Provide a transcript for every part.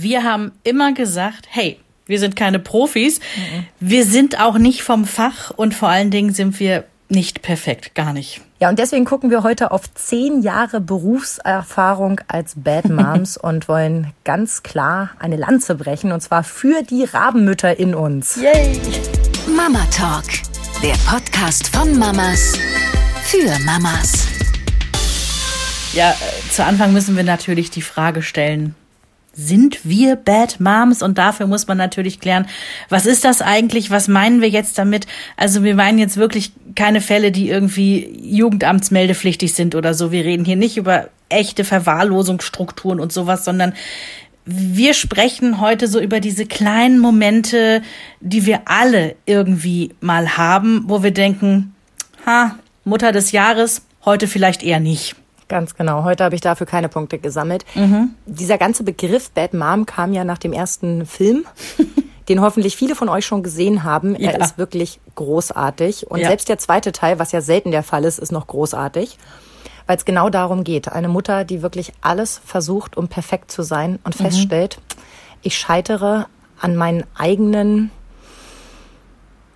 Wir haben immer gesagt, hey, wir sind keine Profis, mhm. wir sind auch nicht vom Fach und vor allen Dingen sind wir nicht perfekt, gar nicht. Ja, und deswegen gucken wir heute auf zehn Jahre Berufserfahrung als Bad Moms und wollen ganz klar eine Lanze brechen und zwar für die Rabenmütter in uns. Yay! Mama Talk, der Podcast von Mamas für Mamas. Ja, äh, zu Anfang müssen wir natürlich die Frage stellen, sind wir Bad Moms? Und dafür muss man natürlich klären, was ist das eigentlich? Was meinen wir jetzt damit? Also wir meinen jetzt wirklich keine Fälle, die irgendwie Jugendamtsmeldepflichtig sind oder so. Wir reden hier nicht über echte Verwahrlosungsstrukturen und sowas, sondern wir sprechen heute so über diese kleinen Momente, die wir alle irgendwie mal haben, wo wir denken, ha, Mutter des Jahres, heute vielleicht eher nicht. Ganz genau. Heute habe ich dafür keine Punkte gesammelt. Mhm. Dieser ganze Begriff Bad Mom kam ja nach dem ersten Film, den hoffentlich viele von euch schon gesehen haben. Ja. Er ist wirklich großartig. Und ja. selbst der zweite Teil, was ja selten der Fall ist, ist noch großartig. Weil es genau darum geht. Eine Mutter, die wirklich alles versucht, um perfekt zu sein und mhm. feststellt, ich scheitere an meinen eigenen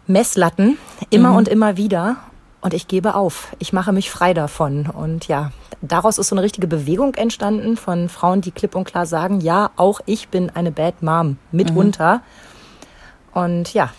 Messlatten immer mhm. und immer wieder und ich gebe auf. Ich mache mich frei davon. Und ja, daraus ist so eine richtige Bewegung entstanden von Frauen, die klipp und klar sagen, ja, auch ich bin eine Bad Mom mitunter. Mhm. Und ja,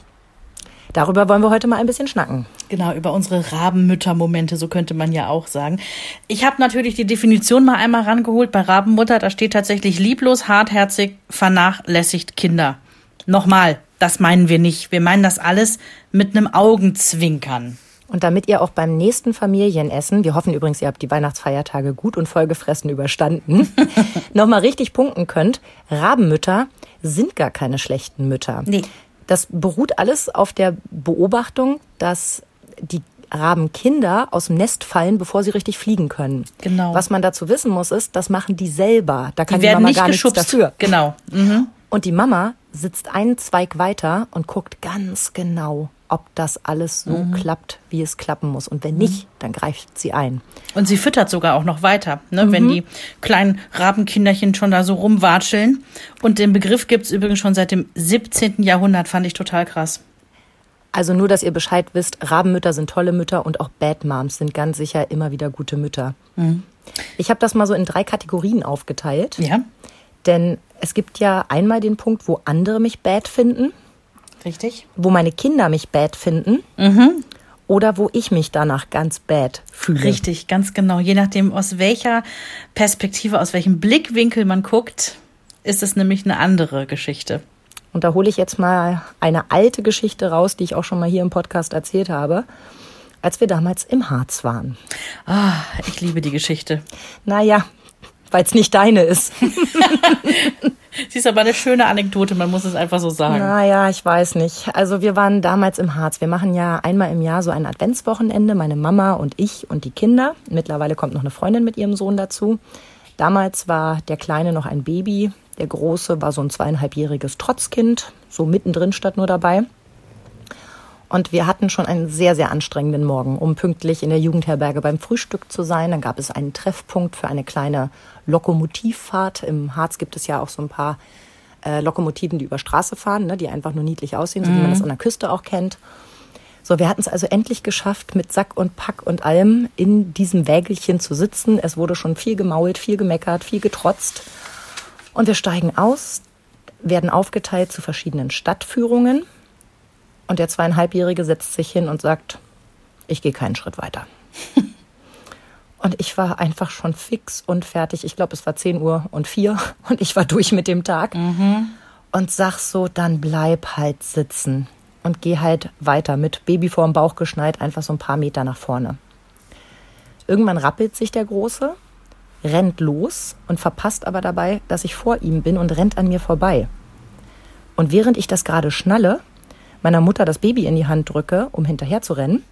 darüber wollen wir heute mal ein bisschen schnacken. Genau, über unsere Rabenmütter-Momente, so könnte man ja auch sagen. Ich habe natürlich die Definition mal einmal rangeholt. Bei Rabenmutter, da steht tatsächlich lieblos, hartherzig, vernachlässigt Kinder. Nochmal, das meinen wir nicht. Wir meinen das alles mit einem Augenzwinkern. Und damit ihr auch beim nächsten Familienessen, wir hoffen übrigens, ihr habt die Weihnachtsfeiertage gut und vollgefressen überstanden, nochmal richtig punkten könnt, Rabenmütter sind gar keine schlechten Mütter. Nee. Das beruht alles auf der Beobachtung, dass die Rabenkinder aus dem Nest fallen, bevor sie richtig fliegen können. Genau. Was man dazu wissen muss, ist, das machen die selber. Da kann die, die Mama gar geschubst. nichts dafür. Genau. Mhm. Und die Mama sitzt einen Zweig weiter und guckt ganz genau, ob das alles so mhm. klappt, wie es klappen muss. Und wenn nicht, dann greift sie ein. Und sie füttert sogar auch noch weiter, ne? Mhm. wenn die kleinen Rabenkinderchen schon da so rumwatscheln. Und den Begriff gibt es übrigens schon seit dem 17. Jahrhundert, fand ich total krass. Also nur, dass ihr Bescheid wisst, Rabenmütter sind tolle Mütter und auch Bad Moms sind ganz sicher immer wieder gute Mütter. Mhm. Ich habe das mal so in drei Kategorien aufgeteilt. Ja. Denn es gibt ja einmal den Punkt, wo andere mich bad finden. Richtig. Wo meine Kinder mich bad finden. Mhm. Oder wo ich mich danach ganz bad fühle. Richtig, ganz genau. Je nachdem, aus welcher Perspektive, aus welchem Blickwinkel man guckt, ist es nämlich eine andere Geschichte. Und da hole ich jetzt mal eine alte Geschichte raus, die ich auch schon mal hier im Podcast erzählt habe, als wir damals im Harz waren. Ah, ich liebe die Geschichte. Naja, weil es nicht deine ist. Sie ist aber eine schöne Anekdote, man muss es einfach so sagen. Naja, ich weiß nicht. Also wir waren damals im Harz. Wir machen ja einmal im Jahr so ein Adventswochenende, meine Mama und ich und die Kinder. Mittlerweile kommt noch eine Freundin mit ihrem Sohn dazu. Damals war der Kleine noch ein Baby, der Große war so ein zweieinhalbjähriges Trotzkind, so mittendrin statt nur dabei. Und wir hatten schon einen sehr, sehr anstrengenden Morgen, um pünktlich in der Jugendherberge beim Frühstück zu sein. Dann gab es einen Treffpunkt für eine kleine Lokomotivfahrt. Im Harz gibt es ja auch so ein paar äh, Lokomotiven, die über Straße fahren, ne, die einfach nur niedlich aussehen, so mhm. wie man mhm. das an der Küste auch kennt. So, wir hatten es also endlich geschafft, mit Sack und Pack und allem in diesem Wägelchen zu sitzen. Es wurde schon viel gemault, viel gemeckert, viel getrotzt. Und wir steigen aus, werden aufgeteilt zu verschiedenen Stadtführungen. Und der zweieinhalbjährige setzt sich hin und sagt, ich gehe keinen Schritt weiter. und ich war einfach schon fix und fertig. Ich glaube, es war 10 Uhr und 4 und ich war durch mit dem Tag. Mhm. Und sag so, dann bleib halt sitzen und geh halt weiter mit Baby vorm Bauch geschneit, einfach so ein paar Meter nach vorne. Irgendwann rappelt sich der Große, rennt los und verpasst aber dabei, dass ich vor ihm bin und rennt an mir vorbei. Und während ich das gerade schnalle, meiner Mutter das Baby in die Hand drücke, um hinterher zu rennen,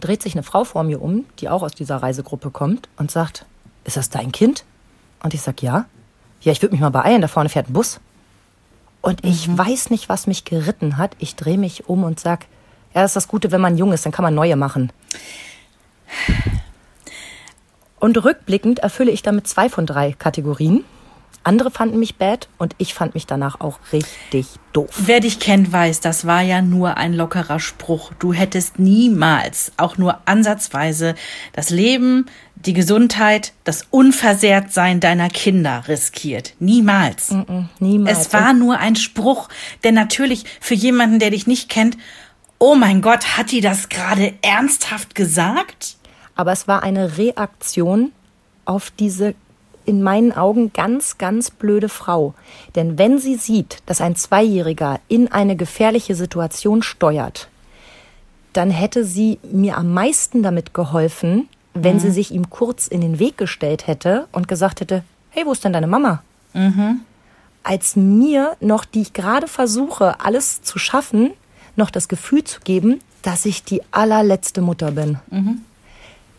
dreht sich eine Frau vor mir um, die auch aus dieser Reisegruppe kommt und sagt, ist das dein Kind? Und ich sag, ja. Ja, ich würde mich mal beeilen, da vorne fährt ein Bus. Und ich mhm. weiß nicht, was mich geritten hat. Ich drehe mich um und sag, ja, das ist das Gute, wenn man jung ist, dann kann man neue machen. Und rückblickend erfülle ich damit zwei von drei Kategorien. Andere fanden mich bad und ich fand mich danach auch richtig doof. Wer dich kennt, weiß, das war ja nur ein lockerer Spruch. Du hättest niemals, auch nur ansatzweise, das Leben, die Gesundheit, das Unversehrtsein deiner Kinder riskiert. Niemals. Mm -mm, niemals. Es war nur ein Spruch, der natürlich für jemanden, der dich nicht kennt, oh mein Gott, hat die das gerade ernsthaft gesagt? Aber es war eine Reaktion auf diese in meinen Augen ganz, ganz blöde Frau. Denn wenn sie sieht, dass ein Zweijähriger in eine gefährliche Situation steuert, dann hätte sie mir am meisten damit geholfen, wenn mhm. sie sich ihm kurz in den Weg gestellt hätte und gesagt hätte, hey, wo ist denn deine Mama? Mhm. Als mir noch, die ich gerade versuche, alles zu schaffen, noch das Gefühl zu geben, dass ich die allerletzte Mutter bin. Mhm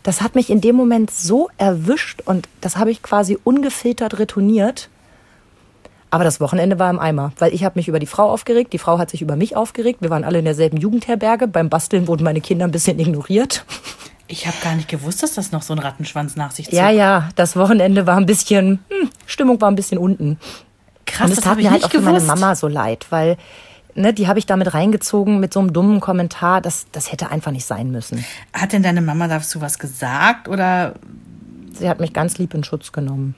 das hat mich in dem Moment so erwischt und das habe ich quasi ungefiltert retourniert. Aber das Wochenende war im Eimer, weil ich habe mich über die Frau aufgeregt, die Frau hat sich über mich aufgeregt. Wir waren alle in derselben Jugendherberge. Beim Basteln wurden meine Kinder ein bisschen ignoriert. Ich habe gar nicht gewusst, dass das noch so ein Rattenschwanz nach sich zog. Ja, ja, das Wochenende war ein bisschen, hm, Stimmung war ein bisschen unten. Krass, und es tat mir halt auch gewusst. für meine Mama so leid, weil ne, die habe ich damit reingezogen mit so einem dummen Kommentar. Das, das hätte einfach nicht sein müssen. Hat denn deine Mama dazu was gesagt oder? Sie hat mich ganz lieb in Schutz genommen.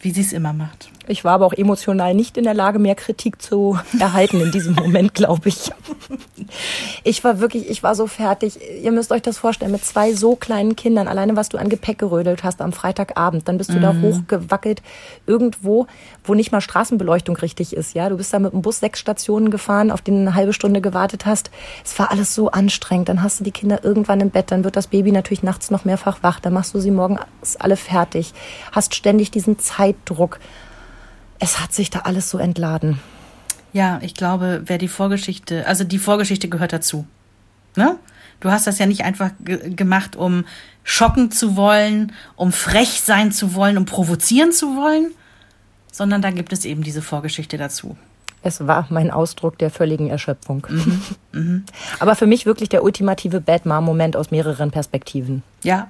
Wie sie es immer macht. Ich war aber auch emotional nicht in der Lage, mehr Kritik zu erhalten in diesem Moment, glaube ich. Ich war wirklich, ich war so fertig. Ihr müsst euch das vorstellen, mit zwei so kleinen Kindern, alleine was du an Gepäck gerödelt hast am Freitagabend, dann bist du mhm. da hochgewackelt irgendwo, wo nicht mal Straßenbeleuchtung richtig ist, ja. Du bist da mit dem Bus sechs Stationen gefahren, auf den eine halbe Stunde gewartet hast. Es war alles so anstrengend. Dann hast du die Kinder irgendwann im Bett, dann wird das Baby natürlich nachts noch mehrfach wach, dann machst du sie morgens alle fertig, hast ständig diesen Zeitdruck es hat sich da alles so entladen. Ja, ich glaube, wer die Vorgeschichte, also die Vorgeschichte gehört dazu. Ne? Du hast das ja nicht einfach gemacht, um schocken zu wollen, um frech sein zu wollen, um provozieren zu wollen, sondern da gibt es eben diese Vorgeschichte dazu. Es war mein Ausdruck der völligen Erschöpfung. Mhm, mh. Aber für mich wirklich der ultimative Bad Mom-Moment aus mehreren Perspektiven. Ja,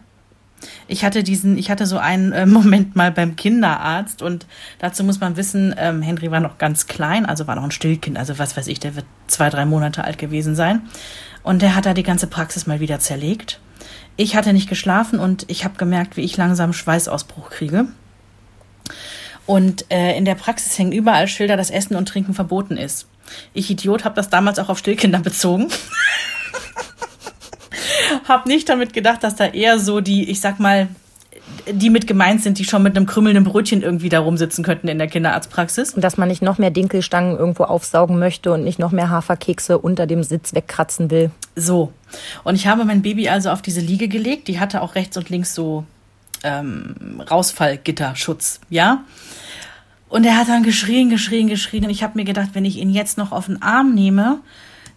ich hatte diesen, ich hatte so einen äh, Moment mal beim Kinderarzt und dazu muss man wissen, ähm, Henry war noch ganz klein, also war noch ein Stillkind, also was weiß ich, der wird zwei, drei Monate alt gewesen sein. Und der hat da die ganze Praxis mal wieder zerlegt. Ich hatte nicht geschlafen und ich habe gemerkt, wie ich langsam Schweißausbruch kriege. Und äh, in der Praxis hängen überall Schilder, dass Essen und Trinken verboten ist. Ich Idiot habe das damals auch auf Stillkinder bezogen. habe nicht damit gedacht, dass da eher so die, ich sag mal, die mit gemeint sind, die schon mit einem krümmelnden Brötchen irgendwie da rumsitzen könnten in der Kinderarztpraxis. Und dass man nicht noch mehr Dinkelstangen irgendwo aufsaugen möchte und nicht noch mehr Haferkekse unter dem Sitz wegkratzen will. So. Und ich habe mein Baby also auf diese Liege gelegt. Die hatte auch rechts und links so ähm, Rausfallgitterschutz, ja. Und er hat dann geschrien, geschrien, geschrien. Und ich habe mir gedacht, wenn ich ihn jetzt noch auf den Arm nehme,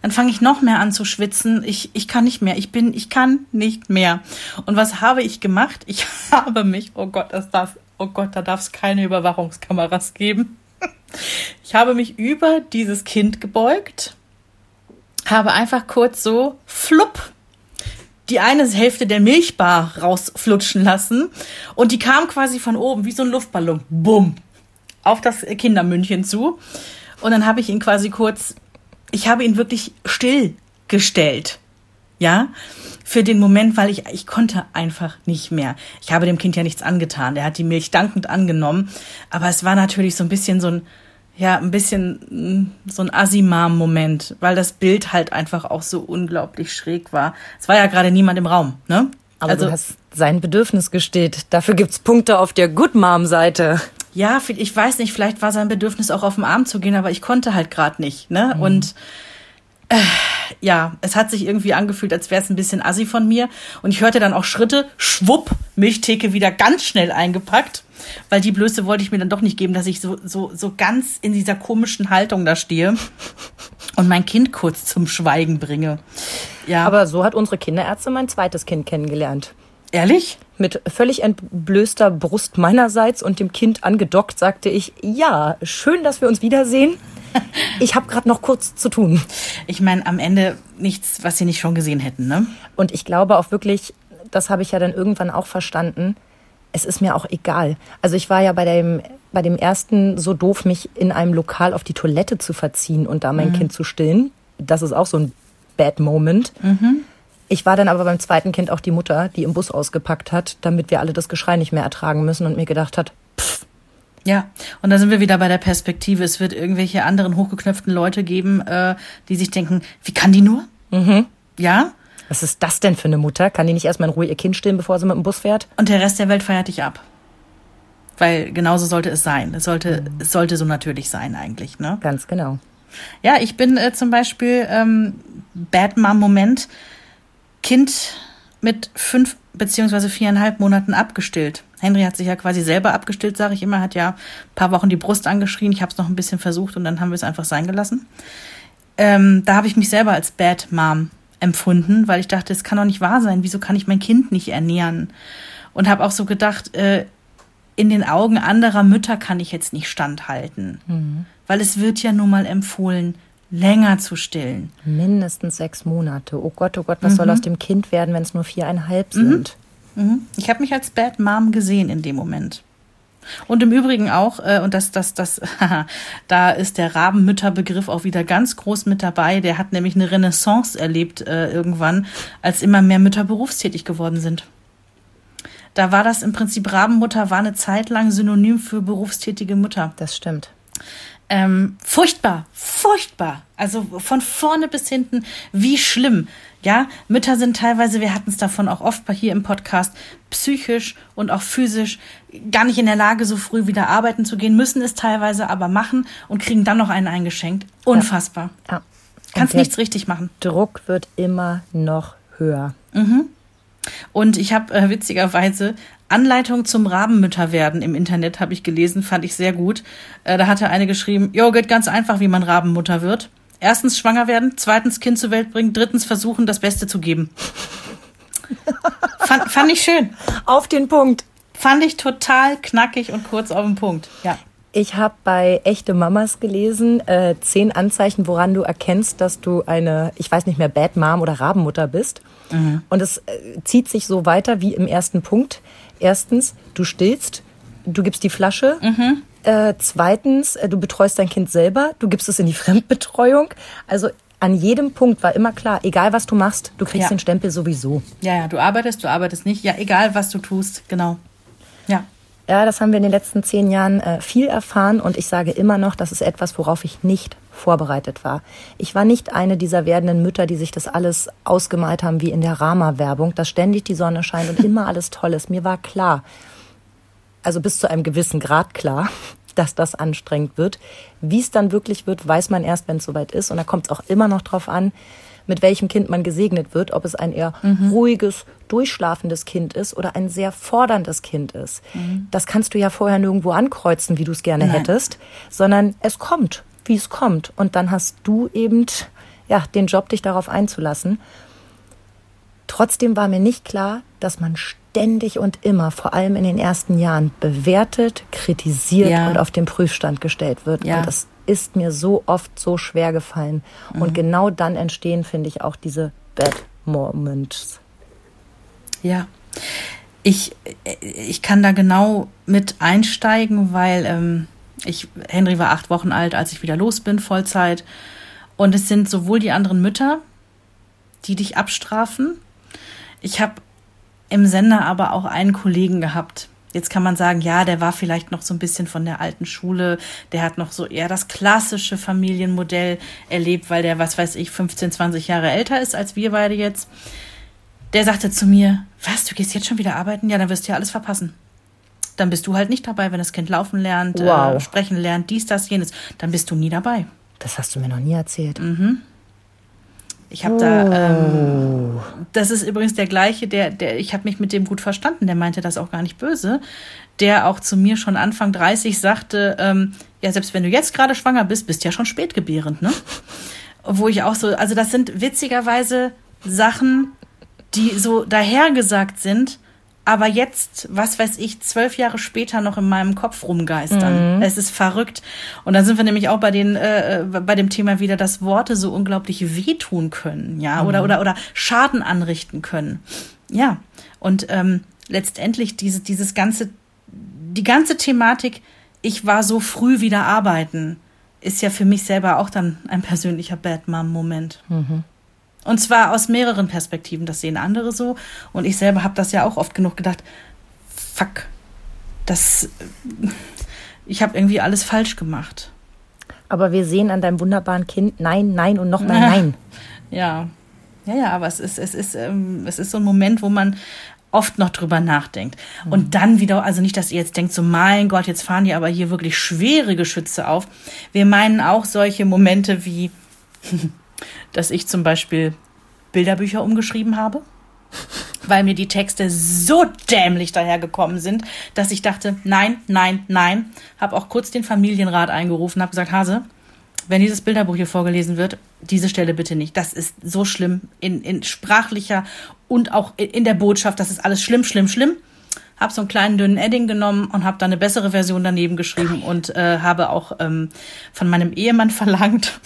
dann fange ich noch mehr an zu schwitzen. Ich, ich kann nicht mehr. Ich bin, ich kann nicht mehr. Und was habe ich gemacht? Ich habe mich, oh Gott, das darf, oh Gott, da darf es keine Überwachungskameras geben. Ich habe mich über dieses Kind gebeugt, habe einfach kurz so flupp die eine Hälfte der Milchbar rausflutschen lassen und die kam quasi von oben wie so ein Luftballon, bumm, auf das Kindermündchen zu. Und dann habe ich ihn quasi kurz ich habe ihn wirklich stillgestellt. Ja, für den Moment, weil ich, ich konnte einfach nicht mehr. Ich habe dem Kind ja nichts angetan. Der hat die Milch dankend angenommen. Aber es war natürlich so ein bisschen so ein, ja, ein bisschen mm, so ein Asimam-Moment, weil das Bild halt einfach auch so unglaublich schräg war. Es war ja gerade niemand im Raum, ne? Aber also, du hast sein Bedürfnis gestillt. Dafür gibt's Punkte auf der Good Mom-Seite ja, ich weiß nicht, vielleicht war sein Bedürfnis auch auf den Arm zu gehen, aber ich konnte halt gerade nicht. Ne? Mhm. Und äh, ja, es hat sich irgendwie angefühlt, als wäre es ein bisschen assi von mir. Und ich hörte dann auch Schritte, schwupp, Milchtheke wieder ganz schnell eingepackt, weil die Blöße wollte ich mir dann doch nicht geben, dass ich so, so, so ganz in dieser komischen Haltung da stehe und mein Kind kurz zum Schweigen bringe. Ja. Aber so hat unsere Kinderärztin mein zweites Kind kennengelernt. Ehrlich? Mit völlig entblößter Brust meinerseits und dem Kind angedockt sagte ich, ja, schön, dass wir uns wiedersehen. Ich habe gerade noch kurz zu tun. Ich meine, am Ende nichts, was Sie nicht schon gesehen hätten, ne? Und ich glaube auch wirklich, das habe ich ja dann irgendwann auch verstanden, es ist mir auch egal. Also ich war ja bei dem, bei dem ersten so doof, mich in einem Lokal auf die Toilette zu verziehen und da mein mhm. Kind zu stillen. Das ist auch so ein Bad Moment. Mhm. Ich war dann aber beim zweiten Kind auch die Mutter, die im Bus ausgepackt hat, damit wir alle das Geschrei nicht mehr ertragen müssen und mir gedacht hat, pff. Ja, und da sind wir wieder bei der Perspektive. Es wird irgendwelche anderen hochgeknöpften Leute geben, äh, die sich denken, wie kann die nur? Mhm. Ja, was ist das denn für eine Mutter? Kann die nicht erstmal in Ruhe ihr Kind stillen, bevor sie mit dem Bus fährt? Und der Rest der Welt feiert dich ab. Weil genauso sollte es sein. Es sollte, mhm. es sollte so natürlich sein eigentlich, ne? Ganz genau. Ja, ich bin äh, zum Beispiel ähm, Bad Mom-Moment. Kind mit fünf beziehungsweise viereinhalb Monaten abgestillt. Henry hat sich ja quasi selber abgestillt, sage ich immer, hat ja ein paar Wochen die Brust angeschrien. Ich habe es noch ein bisschen versucht und dann haben wir es einfach sein gelassen. Ähm, da habe ich mich selber als Bad Mom empfunden, weil ich dachte, es kann doch nicht wahr sein. Wieso kann ich mein Kind nicht ernähren? Und habe auch so gedacht, äh, in den Augen anderer Mütter kann ich jetzt nicht standhalten, mhm. weil es wird ja nun mal empfohlen, länger zu stillen. Mindestens sechs Monate. Oh Gott, oh Gott, was mhm. soll aus dem Kind werden, wenn es nur viereinhalb mhm. sind? Mhm. Ich habe mich als Bad Mom gesehen in dem Moment. Und im Übrigen auch, äh, und das, das, das, da ist der Rabenmütterbegriff auch wieder ganz groß mit dabei. Der hat nämlich eine Renaissance erlebt äh, irgendwann, als immer mehr Mütter berufstätig geworden sind. Da war das im Prinzip Rabenmutter war eine Zeit lang Synonym für berufstätige Mutter. Das stimmt. Ähm, furchtbar, furchtbar. Also von vorne bis hinten, wie schlimm. Ja, Mütter sind teilweise, wir hatten es davon auch oft hier im Podcast, psychisch und auch physisch gar nicht in der Lage, so früh wieder arbeiten zu gehen, müssen es teilweise aber machen und kriegen dann noch einen eingeschenkt. Unfassbar. Ja. ja. Kannst nichts richtig machen. Druck wird immer noch höher. Mhm. Und ich habe äh, witzigerweise Anleitung zum Rabenmütterwerden im Internet habe ich gelesen, fand ich sehr gut. Äh, da hatte eine geschrieben, jo, geht ganz einfach, wie man Rabenmutter wird. Erstens schwanger werden, zweitens Kind zur Welt bringen, drittens versuchen, das Beste zu geben. fand, fand ich schön. Auf den Punkt. Fand ich total knackig und kurz auf den Punkt. Ja. Ich habe bei Echte Mamas gelesen, äh, zehn Anzeichen, woran du erkennst, dass du eine, ich weiß nicht mehr, Bad Mom oder Rabenmutter bist. Mhm. Und es äh, zieht sich so weiter wie im ersten Punkt. Erstens, du stillst, du gibst die Flasche. Mhm. Äh, zweitens, äh, du betreust dein Kind selber, du gibst es in die Fremdbetreuung. Also an jedem Punkt war immer klar, egal was du machst, du kriegst ja. den Stempel sowieso. Ja, ja, du arbeitest, du arbeitest nicht. Ja, egal was du tust, genau. Ja. Ja, das haben wir in den letzten zehn Jahren äh, viel erfahren und ich sage immer noch, das ist etwas, worauf ich nicht vorbereitet war. Ich war nicht eine dieser werdenden Mütter, die sich das alles ausgemalt haben wie in der Rama-Werbung, dass ständig die Sonne scheint und immer alles toll ist. Mir war klar, also bis zu einem gewissen Grad klar, dass das anstrengend wird. Wie es dann wirklich wird, weiß man erst, wenn es soweit ist. Und da kommt es auch immer noch drauf an, mit welchem Kind man gesegnet wird, ob es ein eher mhm. ruhiges, durchschlafendes Kind ist oder ein sehr forderndes Kind ist. Mhm. Das kannst du ja vorher nirgendwo ankreuzen, wie du es gerne Nein. hättest, sondern es kommt, wie es kommt. Und dann hast du eben ja, den Job, dich darauf einzulassen. Trotzdem war mir nicht klar, dass man ständig und immer, vor allem in den ersten Jahren, bewertet, kritisiert ja. und auf den Prüfstand gestellt wird. Ja. Und das ist mir so oft so schwer gefallen. Mhm. Und genau dann entstehen, finde ich, auch diese Bad Moments. Ja. Ich, ich kann da genau mit einsteigen, weil ähm, ich, Henry war acht Wochen alt, als ich wieder los bin, Vollzeit. Und es sind sowohl die anderen Mütter, die dich abstrafen. Ich habe im Sender aber auch einen Kollegen gehabt, Jetzt kann man sagen, ja, der war vielleicht noch so ein bisschen von der alten Schule, der hat noch so eher das klassische Familienmodell erlebt, weil der, was weiß ich, 15, 20 Jahre älter ist als wir beide jetzt. Der sagte zu mir, was, du gehst jetzt schon wieder arbeiten? Ja, dann wirst du ja alles verpassen. Dann bist du halt nicht dabei, wenn das Kind laufen lernt, wow. äh, sprechen lernt, dies, das, jenes. Dann bist du nie dabei. Das hast du mir noch nie erzählt. Mhm. Ich habe oh. da, ähm, das ist übrigens der gleiche, der, der, ich habe mich mit dem gut verstanden, der meinte das auch gar nicht böse, der auch zu mir schon Anfang 30 sagte, ähm, ja, selbst wenn du jetzt gerade schwanger bist, bist ja schon spätgebärend, ne? Wo ich auch so, also das sind witzigerweise Sachen, die so dahergesagt sind, aber jetzt, was weiß ich, zwölf Jahre später noch in meinem Kopf rumgeistern. Mhm. Es ist verrückt. Und dann sind wir nämlich auch bei den, äh, bei dem Thema wieder, dass Worte so unglaublich wehtun können, ja, mhm. oder, oder, oder Schaden anrichten können. Ja. Und ähm, letztendlich diese, dieses ganze, die ganze Thematik, ich war so früh wieder arbeiten, ist ja für mich selber auch dann ein persönlicher Bad Mom-Moment. Mhm. Und zwar aus mehreren Perspektiven. Das sehen andere so. Und ich selber habe das ja auch oft genug gedacht. Fuck, das, ich habe irgendwie alles falsch gemacht. Aber wir sehen an deinem wunderbaren Kind Nein, Nein und nochmal Nein. Ja, ja, ja, aber es ist, es ist, ähm, es ist so ein Moment, wo man oft noch drüber nachdenkt. Mhm. Und dann wieder, also nicht, dass ihr jetzt denkt, so mein Gott, jetzt fahren die aber hier wirklich schwere Geschütze auf. Wir meinen auch solche Momente wie, dass ich zum Beispiel Bilderbücher umgeschrieben habe, weil mir die Texte so dämlich dahergekommen sind, dass ich dachte, nein, nein, nein. Habe auch kurz den Familienrat eingerufen, habe gesagt, Hase, wenn dieses Bilderbuch hier vorgelesen wird, diese Stelle bitte nicht. Das ist so schlimm in, in sprachlicher und auch in der Botschaft. Das ist alles schlimm, schlimm, schlimm. Hab so einen kleinen dünnen Edding genommen und habe da eine bessere Version daneben geschrieben und äh, habe auch ähm, von meinem Ehemann verlangt,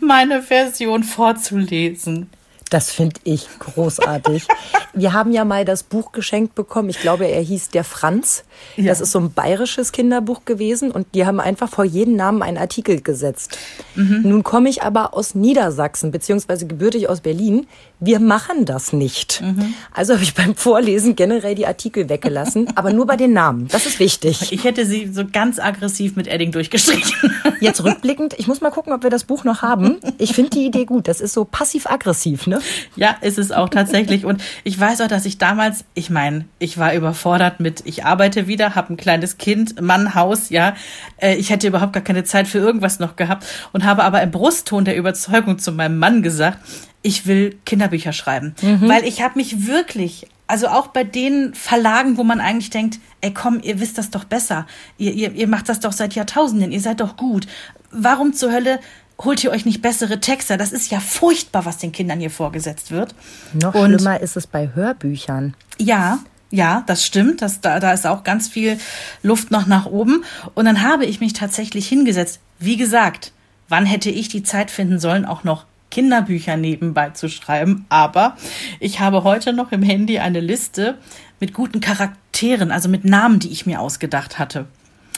meine Version vorzulesen. Das finde ich großartig. Wir haben ja mal das Buch geschenkt bekommen. Ich glaube, er hieß Der Franz. Ja. Das ist so ein bayerisches Kinderbuch gewesen und die haben einfach vor jeden Namen einen Artikel gesetzt. Mhm. Nun komme ich aber aus Niedersachsen, beziehungsweise gebürtig aus Berlin. Wir machen das nicht. Mhm. Also habe ich beim Vorlesen generell die Artikel weggelassen, aber nur bei den Namen. Das ist wichtig. Ich hätte sie so ganz aggressiv mit Edding durchgestrichen. Jetzt rückblickend, ich muss mal gucken, ob wir das Buch noch haben. Ich finde die Idee gut. Das ist so passiv-aggressiv, ne? Ja, ist es auch tatsächlich. Und ich weiß auch, dass ich damals, ich meine, ich war überfordert mit, ich arbeite wieder, habe ein kleines Kind, Mann, Haus, ja. Äh, ich hätte überhaupt gar keine Zeit für irgendwas noch gehabt und habe aber im Brustton der Überzeugung zu meinem Mann gesagt, ich will Kinderbücher schreiben. Mhm. Weil ich habe mich wirklich also auch bei den Verlagen, wo man eigentlich denkt, ey komm, ihr wisst das doch besser. Ihr, ihr, ihr macht das doch seit Jahrtausenden, ihr seid doch gut. Warum zur Hölle holt ihr euch nicht bessere Texte? Das ist ja furchtbar, was den Kindern hier vorgesetzt wird. Noch Und, schlimmer ist es bei Hörbüchern. Ja, ja, das stimmt. Das, da, da ist auch ganz viel Luft noch nach oben. Und dann habe ich mich tatsächlich hingesetzt. Wie gesagt, wann hätte ich die Zeit finden sollen, auch noch Kinderbücher nebenbei zu schreiben? Aber ich habe heute noch im Handy eine Liste mit guten Charakteren, also mit Namen, die ich mir ausgedacht hatte.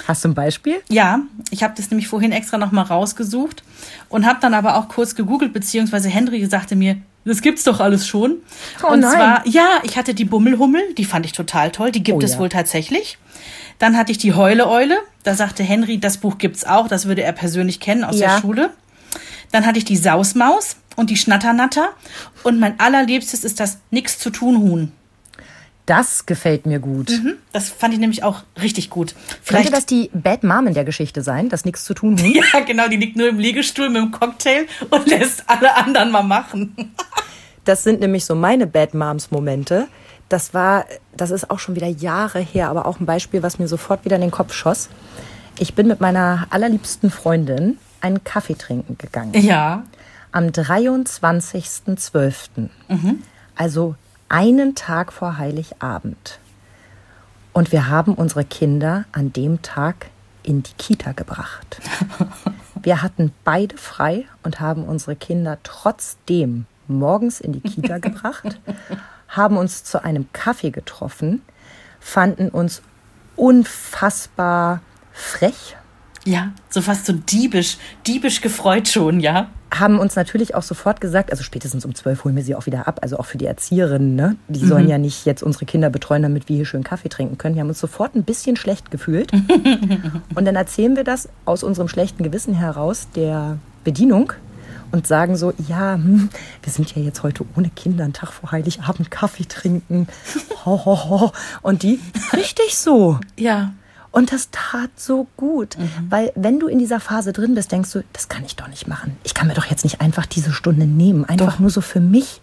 Hast du ein Beispiel? Ja, ich habe das nämlich vorhin extra nochmal rausgesucht und habe dann aber auch kurz gegoogelt, beziehungsweise Henry sagte mir, das gibt's doch alles schon. Oh, und nein. zwar, ja, ich hatte die Bummelhummel, die fand ich total toll, die gibt oh, es ja. wohl tatsächlich. Dann hatte ich die Heule-Eule, da sagte Henry, das Buch gibt's auch, das würde er persönlich kennen aus ja. der Schule. Dann hatte ich die Sausmaus und die Schnatternatter und mein allerliebstes ist das Nix zu tun Huhn. Das gefällt mir gut. Mhm, das fand ich nämlich auch richtig gut. Vielleicht Könnte das die Bad Mom in der Geschichte sein, das nichts zu tun hat? ja, genau, die liegt nur im Liegestuhl mit dem Cocktail und lässt alle anderen mal machen. das sind nämlich so meine Bad Moms Momente. Das war, das ist auch schon wieder Jahre her, aber auch ein Beispiel, was mir sofort wieder in den Kopf schoss. Ich bin mit meiner allerliebsten Freundin einen Kaffee trinken gegangen. Ja. Am 23.12. Mhm. Also einen Tag vor Heiligabend. Und wir haben unsere Kinder an dem Tag in die Kita gebracht. Wir hatten beide frei und haben unsere Kinder trotzdem morgens in die Kita gebracht, haben uns zu einem Kaffee getroffen, fanden uns unfassbar frech. Ja, so fast so diebisch, diebisch gefreut schon, ja haben uns natürlich auch sofort gesagt, also spätestens um zwölf holen wir sie auch wieder ab, also auch für die Erzieherinnen, ne? Die sollen mhm. ja nicht jetzt unsere Kinder betreuen, damit wir hier schön Kaffee trinken können. Wir haben uns sofort ein bisschen schlecht gefühlt. und dann erzählen wir das aus unserem schlechten Gewissen heraus der Bedienung und sagen so, ja, hm, wir sind ja jetzt heute ohne Kinder einen Tag vor Heiligabend Kaffee trinken. Ho, ho, ho. Und die, richtig so. Ja. Und das tat so gut, mhm. weil wenn du in dieser Phase drin bist, denkst du, das kann ich doch nicht machen. Ich kann mir doch jetzt nicht einfach diese Stunde nehmen, einfach doch. nur so für mich.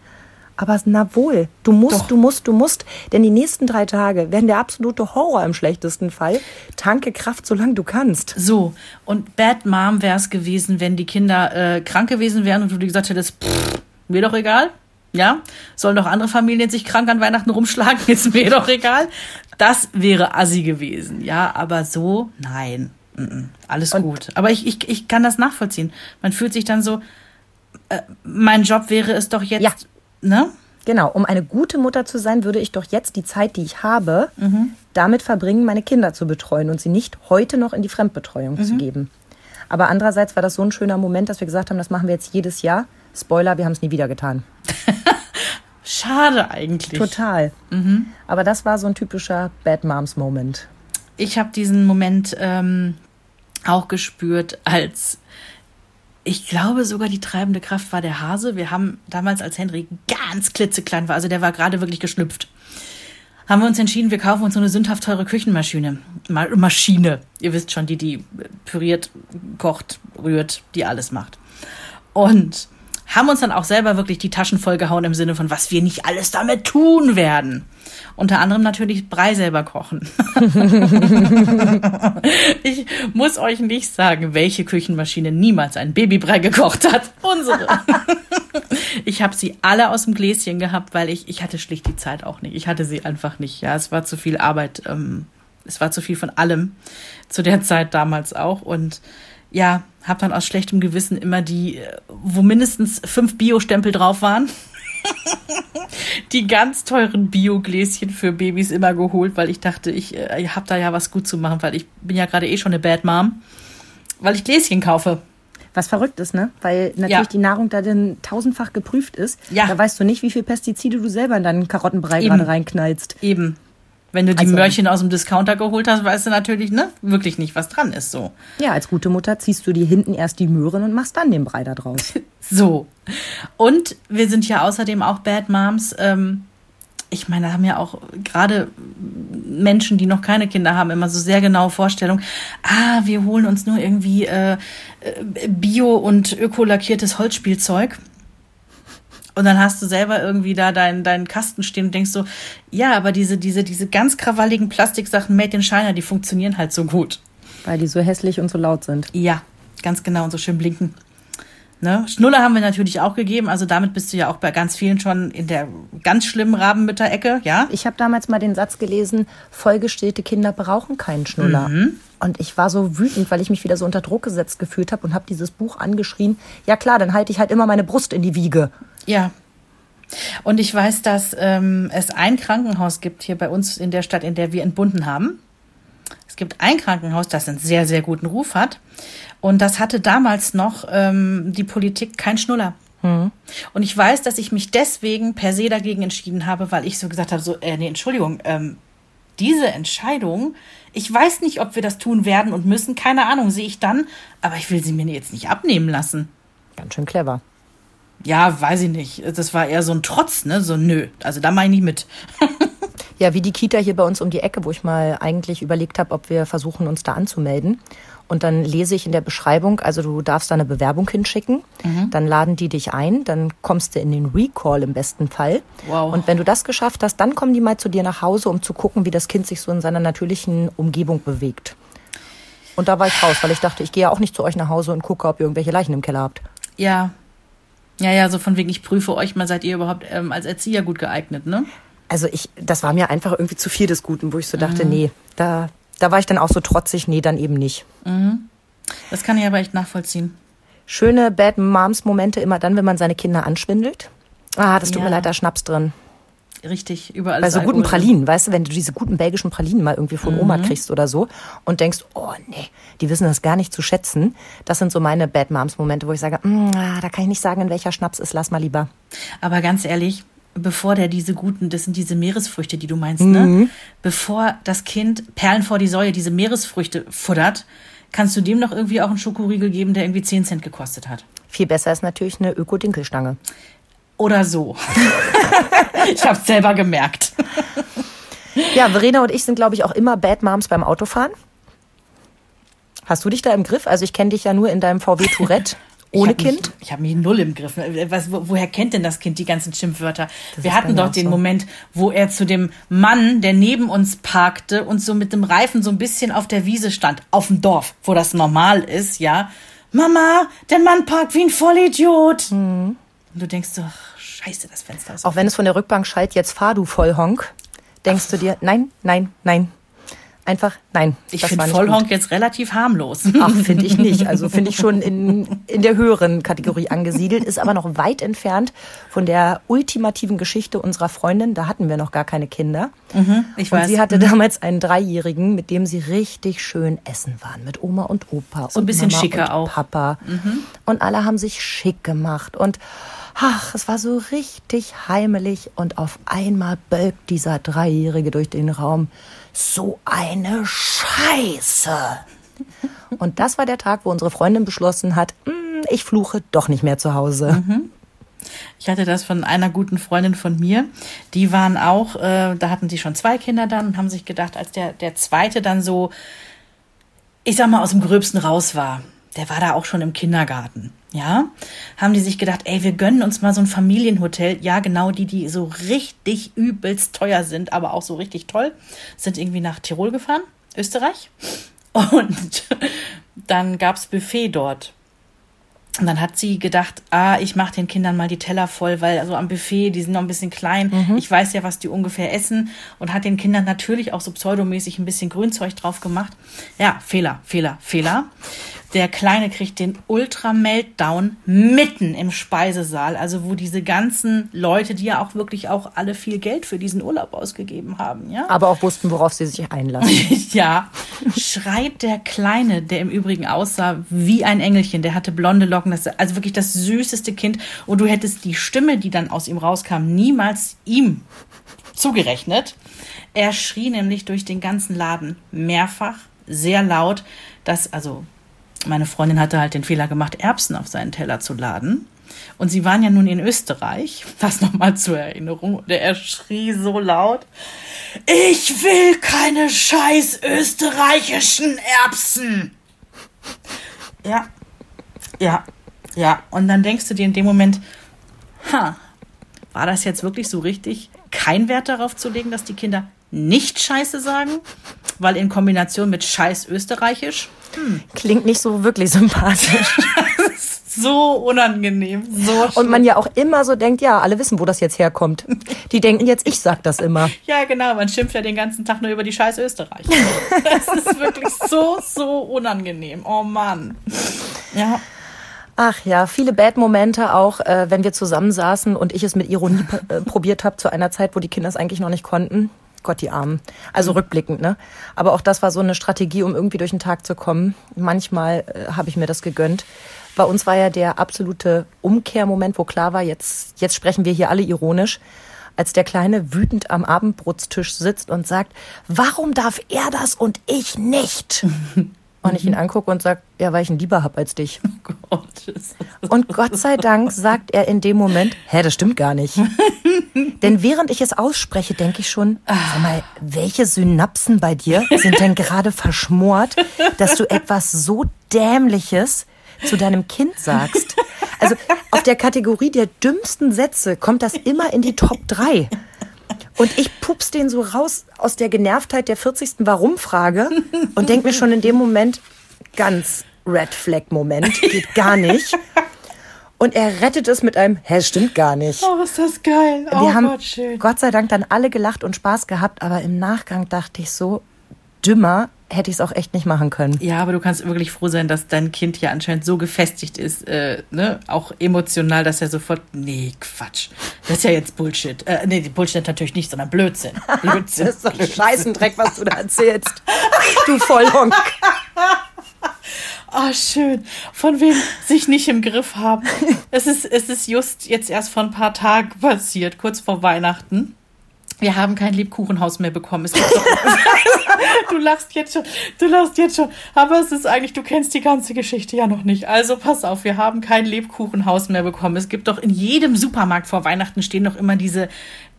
Aber na wohl, du musst, doch. du musst, du musst, denn die nächsten drei Tage werden der absolute Horror im schlechtesten Fall. Tanke Kraft, solange du kannst. So, und Bad Mom wäre es gewesen, wenn die Kinder äh, krank gewesen wären und du dir gesagt hättest, pff, mir doch egal, ja, sollen doch andere Familien sich krank an Weihnachten rumschlagen, ist mir doch egal. Das wäre assi gewesen, ja, aber so, nein. alles Und gut. Aber ich, ich, ich kann das nachvollziehen. Man fühlt sich dann so, äh, mein Job wäre es doch jetzt, ja. ne? Genau, um eine gute Mutter zu sein, würde ich doch jetzt die Zeit, die ich habe, damit verbringen, meine Kinder zu betreuen und sie nicht heute noch in die Fremdbetreuung zu geben. Aber andererseits war das so ein schöner Moment, dass wir gesagt haben, das machen wir jetzt jedes Jahr. Spoiler, wir haben es nie wieder getan. Schade eigentlich. Total. Aber das war so ein typischer Bad Moms Moment. Ich habe diesen Moment ähm, auch gespürt, als ich glaube sogar die treibende Kraft war der Hase. Wir haben damals, als Henry ganz klitzeklein war, also der war gerade wirklich geschlüpft, haben wir uns entschieden, wir kaufen uns so eine sündhaft teure Küchenmaschine. Ma Maschine. Ihr wisst schon, die, die püriert, kocht, rührt, die alles macht. Und haben uns dann auch selber wirklich die Taschen vollgehauen im Sinne von, was wir nicht alles damit tun werden. Unter anderem natürlich Brei selber kochen. ich muss euch nicht sagen, welche Küchenmaschine niemals einen Babybrei gekocht hat. Unsere. ich habe sie alle aus dem Gläschen gehabt, weil ich, ich hatte schlicht die Zeit auch nicht. Ich hatte sie einfach nicht. Ja, es war zu viel Arbeit. Ähm, es war zu viel von allem. Zu der Zeit damals auch. Und ja, habe dann aus schlechtem Gewissen immer die, äh, wo mindestens fünf Bio-Stempel drauf waren, die ganz teuren Bio-Gläschen für Babys immer geholt, weil ich dachte, ich äh, habe da ja was gut zu machen, weil ich bin ja gerade eh schon eine Bad Mom, weil ich Gläschen kaufe. Was verrückt ist, ne? Weil natürlich Ja. die Nahrung da dann tausendfach geprüft ist. Ja. Da weißt du nicht, wie viel Pestizide du selber in deinen Karottenbrei Eben. gerade reinknallst. Eben. Wenn du die Also- Möhrchen aus dem Discounter geholt hast, weißt du natürlich, ne, wirklich nicht, was dran ist, so. Ja, als gute Mutter ziehst du dir hinten erst die Möhren und machst dann den Brei da draus. So. Und wir sind ja außerdem auch Bad Moms. Ähm, ich meine, da haben ja auch gerade Menschen, die noch keine Kinder haben, immer so sehr genaue Vorstellungen. Ah, wir holen uns nur irgendwie äh, äh, bio- und ökolackiertes Holzspielzeug. Und dann hast du selber irgendwie da deinen, deinen Kasten stehen und denkst so, ja, aber diese, diese, diese ganz krawalligen Plastiksachen made in China, die funktionieren halt so gut. weil die so hässlich und so laut sind. Ja, ganz genau und so schön blinken. Ne? Schnuller haben wir natürlich auch gegeben, also damit bist du ja auch bei ganz vielen schon in der ganz schlimmen Rabenmütterecke, ja? Ich habe damals mal den Satz gelesen, vollgestillte Kinder brauchen keinen Schnuller. Und ich war so wütend, weil ich mich wieder so unter Druck gesetzt gefühlt habe und habe dieses Buch angeschrien. Ja klar, dann halte ich halt immer meine Brust in die Wiege. Ja. Und ich weiß, dass ähm, es ein Krankenhaus gibt hier bei uns in der Stadt, in der wir entbunden haben. Es gibt ein Krankenhaus, das einen sehr, sehr guten Ruf hat. Und das hatte damals noch ähm, die Politik kein Schnuller. Und ich weiß, dass ich mich deswegen per se dagegen entschieden habe, weil ich so gesagt habe, so, äh, nee, Entschuldigung, ähm, diese Entscheidung, ich weiß nicht, ob wir das tun werden und müssen, keine Ahnung, sehe ich dann, aber ich will sie mir jetzt nicht abnehmen lassen. Ganz schön clever. Ja, weiß ich nicht. Das war eher so ein Trotz, ne? So, nö. Also da meine ich mit. Ja, wie die Kita hier bei uns um die Ecke, wo ich mal eigentlich überlegt habe, ob wir versuchen, uns da anzumelden. Und dann lese ich in der Beschreibung, also du darfst da eine Bewerbung hinschicken, dann laden die dich ein, dann kommst du in den Recall im besten Fall. Wow. Und wenn du das geschafft hast, dann kommen die mal zu dir nach Hause, um zu gucken, wie das Kind sich so in seiner natürlichen Umgebung bewegt. Und da war ich raus, weil ich dachte, ich gehe ja auch nicht zu euch nach Hause und gucke, ob ihr irgendwelche Leichen im Keller habt. Ja. Ja, ja, so von wegen, ich prüfe euch mal, seid ihr überhaupt ähm, als Erzieher gut geeignet, ne? Also ich, das war mir einfach irgendwie zu viel des Guten, wo ich so dachte, nee, da, da war ich dann auch so trotzig, nee, dann eben nicht. Das kann ich aber echt nachvollziehen. Schöne Bad Moms Momente immer dann, wenn man seine Kinder anschwindelt. Ah, das tut Ja. mir leid, da Schnaps drin. Richtig, überall Bei so guten Alkohol drin. Pralinen, weißt du, wenn du diese guten belgischen Pralinen mal irgendwie von Oma kriegst oder so und denkst, oh nee, die wissen das gar nicht zu schätzen. Das sind so meine Bad Moms Momente, wo ich sage, mm, ah, da kann ich nicht sagen, in welcher Schnaps ist, lass mal lieber. Aber ganz ehrlich, bevor der diese guten, das sind diese Meeresfrüchte, die du meinst, ne? Bevor das Kind Perlen vor die Säue diese Meeresfrüchte futtert, kannst du dem noch irgendwie auch einen Schokoriegel geben, der irgendwie 10 Cent gekostet hat. Viel besser ist natürlich eine Öko-Dinkelstange. Oder so. ich hab's selber gemerkt. Ja, Verena und ich sind, glaube ich, auch immer Bad Moms beim Autofahren. Hast du dich da im Griff? Also ich kenne dich ja nur in deinem VW Tourette ohne ich Kind. Mich, ich habe mich null im Griff. Was, wo, woher kennt denn das Kind die ganzen Schimpfwörter? Wir ist hatten doch den so. Moment, wo er zu dem Mann, der neben uns parkte und so mit dem Reifen so ein bisschen auf der Wiese stand, auf dem Dorf, wo das normal ist, ja. Mama, der Mann parkt wie ein Vollidiot. Mhm. Und du denkst so, ach, scheiße, das Fenster ist Auch wenn es von der Rückbank schallt, jetzt fahr du voll Honk, denkst du dir, nein, nein, nein. einfach, nein. Ich finde Vollhonk jetzt relativ harmlos. Ach, finde ich nicht. Also finde ich schon in, in der höheren Kategorie angesiedelt, ist aber noch weit entfernt von der ultimativen Geschichte unserer Freundin. Da hatten wir noch gar keine Kinder. Mhm, ich weiß. Und sie hatte mhm. damals einen Dreijährigen, mit dem sie richtig schön essen waren. Mit Oma und Opa. So ein bisschen Mama schicker und auch. Papa. Mhm. Und alle haben sich schick gemacht. Und ach, es war so richtig heimelig. Und auf einmal bölkt dieser Dreijährige durch den Raum so eine Scheiße. Und das war der Tag, wo unsere Freundin beschlossen hat, hm, ich fluche doch nicht mehr zu Hause. Mhm. Ich hatte das von einer guten Freundin von mir. Die waren auch, äh, da hatten sie schon zwei Kinder dann und haben sich gedacht, als der, der zweite dann so, ich sag mal, aus dem Gröbsten raus war, der war da auch schon im Kindergarten ja, haben die sich gedacht, ey, wir gönnen uns mal so ein Familienhotel. Ja, genau die, die so richtig übelst teuer sind, aber auch so richtig toll, sind irgendwie nach Tirol gefahren, Österreich. Und dann gab's Buffet dort. Und dann hat sie gedacht, ah, ich mache den Kindern mal die Teller voll, weil also am Buffet, die sind noch ein bisschen klein. Mhm. Ich weiß ja, was die ungefähr essen. Und hat den Kindern natürlich auch so pseudomäßig ein bisschen Grünzeug drauf gemacht. Ja, Fehler, Fehler, Fehler. Der Kleine kriegt den Ultra-Meltdown mitten im Speisesaal, also wo diese ganzen Leute, die ja auch wirklich auch alle viel Geld für diesen Urlaub ausgegeben haben, ja. Aber auch wussten, worauf sie sich einlassen. ja. Schreit der Kleine, der im Übrigen aussah wie ein Engelchen, der hatte blonde Locken, das, also wirklich das süßeste Kind. Und du hättest die Stimme, die dann aus ihm rauskam, niemals ihm zugerechnet. Er schrie nämlich durch den ganzen Laden mehrfach, sehr laut, dass, also meine Freundin hatte halt den Fehler gemacht, Erbsen auf seinen Teller zu laden. Und sie waren ja nun in Österreich, das nochmal zur Erinnerung, und er schrie so laut, ich will keine scheiß österreichischen Erbsen. Ja, ja, ja. Und dann denkst du dir in dem Moment, ha, war das jetzt wirklich so richtig, kein Wert darauf zu legen, dass die Kinder nicht Scheiße sagen? Weil in Kombination mit Scheiß österreichisch hm. Klingt nicht so wirklich sympathisch. so unangenehm. So und man ja auch immer so denkt, ja, alle wissen, wo das jetzt herkommt. Die denken jetzt, ich sag das immer. Ja, genau. Man schimpft ja den ganzen Tag nur über die scheiß Österreich. das ist wirklich so, so unangenehm. Oh Mann. Ja. Ach ja, viele Bad-Momente auch, äh, wenn wir zusammensaßen und ich es mit Ironie äh, probiert habe zu einer Zeit, wo die Kinder es eigentlich noch nicht konnten. Gott, die Armen. Also mhm. rückblickend, ne? Aber auch das war so eine Strategie, um irgendwie durch den Tag zu kommen. Manchmal äh, habe ich mir das gegönnt. Bei uns war ja der absolute Umkehrmoment, wo klar war, jetzt, jetzt sprechen wir hier alle ironisch als der Kleine wütend am Abendbrotstisch sitzt und sagt, warum darf er das und ich nicht? Und ich ihn angucke und sage, ja, weil ich ihn lieber hab als dich. Oh Gott. Und Gott sei Dank sagt er in dem Moment, hä, das stimmt gar nicht. denn während ich es ausspreche, denke ich schon, sag mal, welche Synapsen bei dir sind denn gerade verschmort, dass du etwas so Dämliches zu deinem Kind sagst? Also auf der Kategorie der dümmsten Sätze kommt das immer in die Top 3. Und ich pups den so raus aus der Genervtheit der 40. Warum-Frage und denke mir schon in dem Moment, ganz Red Flag-Moment, geht gar nicht. Und er rettet es mit einem, hä, stimmt gar nicht. Oh, ist das geil. Wir oh, haben Gott, schön. Gott sei Dank dann alle gelacht und Spaß gehabt, aber im Nachgang dachte ich so, dümmer hätte ich es auch echt nicht machen können. Ja, aber du kannst wirklich froh sein, dass dein Kind ja anscheinend so gefestigt ist, äh, ne, auch emotional, dass er sofort, nee, Quatsch, das ist ja jetzt Bullshit. Äh, nee, Bullshit natürlich nicht, sondern Blödsinn. Blödsinn. das ist doch ein Scheißendreck, was du da erzählst. du Vollhonk. Ah, oh, schön. Von wem sich nicht im Griff haben. Es ist, es ist just jetzt erst vor ein paar Tagen passiert, kurz vor Weihnachten. Wir haben kein Lebkuchenhaus mehr bekommen. Du lachst jetzt schon, du lachst jetzt schon. Aber es ist eigentlich, du kennst die ganze Geschichte ja noch nicht. Also pass auf, wir haben kein Lebkuchenhaus mehr bekommen. Es gibt doch in jedem Supermarkt vor Weihnachten stehen doch immer diese,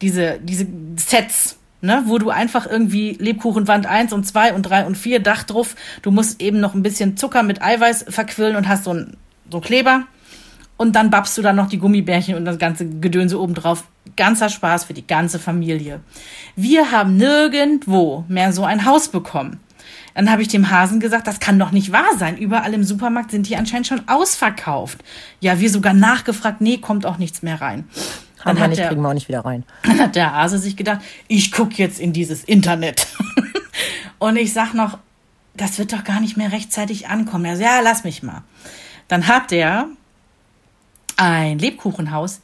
diese, diese Sets. Ne, wo du einfach irgendwie Lebkuchenwand 1 und 2 und 3 und 4 Dach drauf, du musst eben noch ein bisschen Zucker mit Eiweiß verquillen und hast so ein so Kleber und dann babst du dann noch die Gummibärchen und das ganze Gedönse oben drauf. Ganzer Spaß für die ganze Familie. Wir haben nirgendwo mehr so ein Haus bekommen. Dann habe ich dem Hasen gesagt, das kann doch nicht wahr sein. Überall im Supermarkt sind die anscheinend schon ausverkauft. Ja, wir sogar nachgefragt, nee, kommt auch nichts mehr rein. Dann hat nicht, der, kriegen wir auch nicht wieder rein. Dann hat der Hase sich gedacht, ich gucke jetzt in dieses Internet. Und ich sag noch, das wird doch gar nicht mehr rechtzeitig ankommen. Er so, ja, lass mich mal. Dann hat er ein Lebkuchenhaus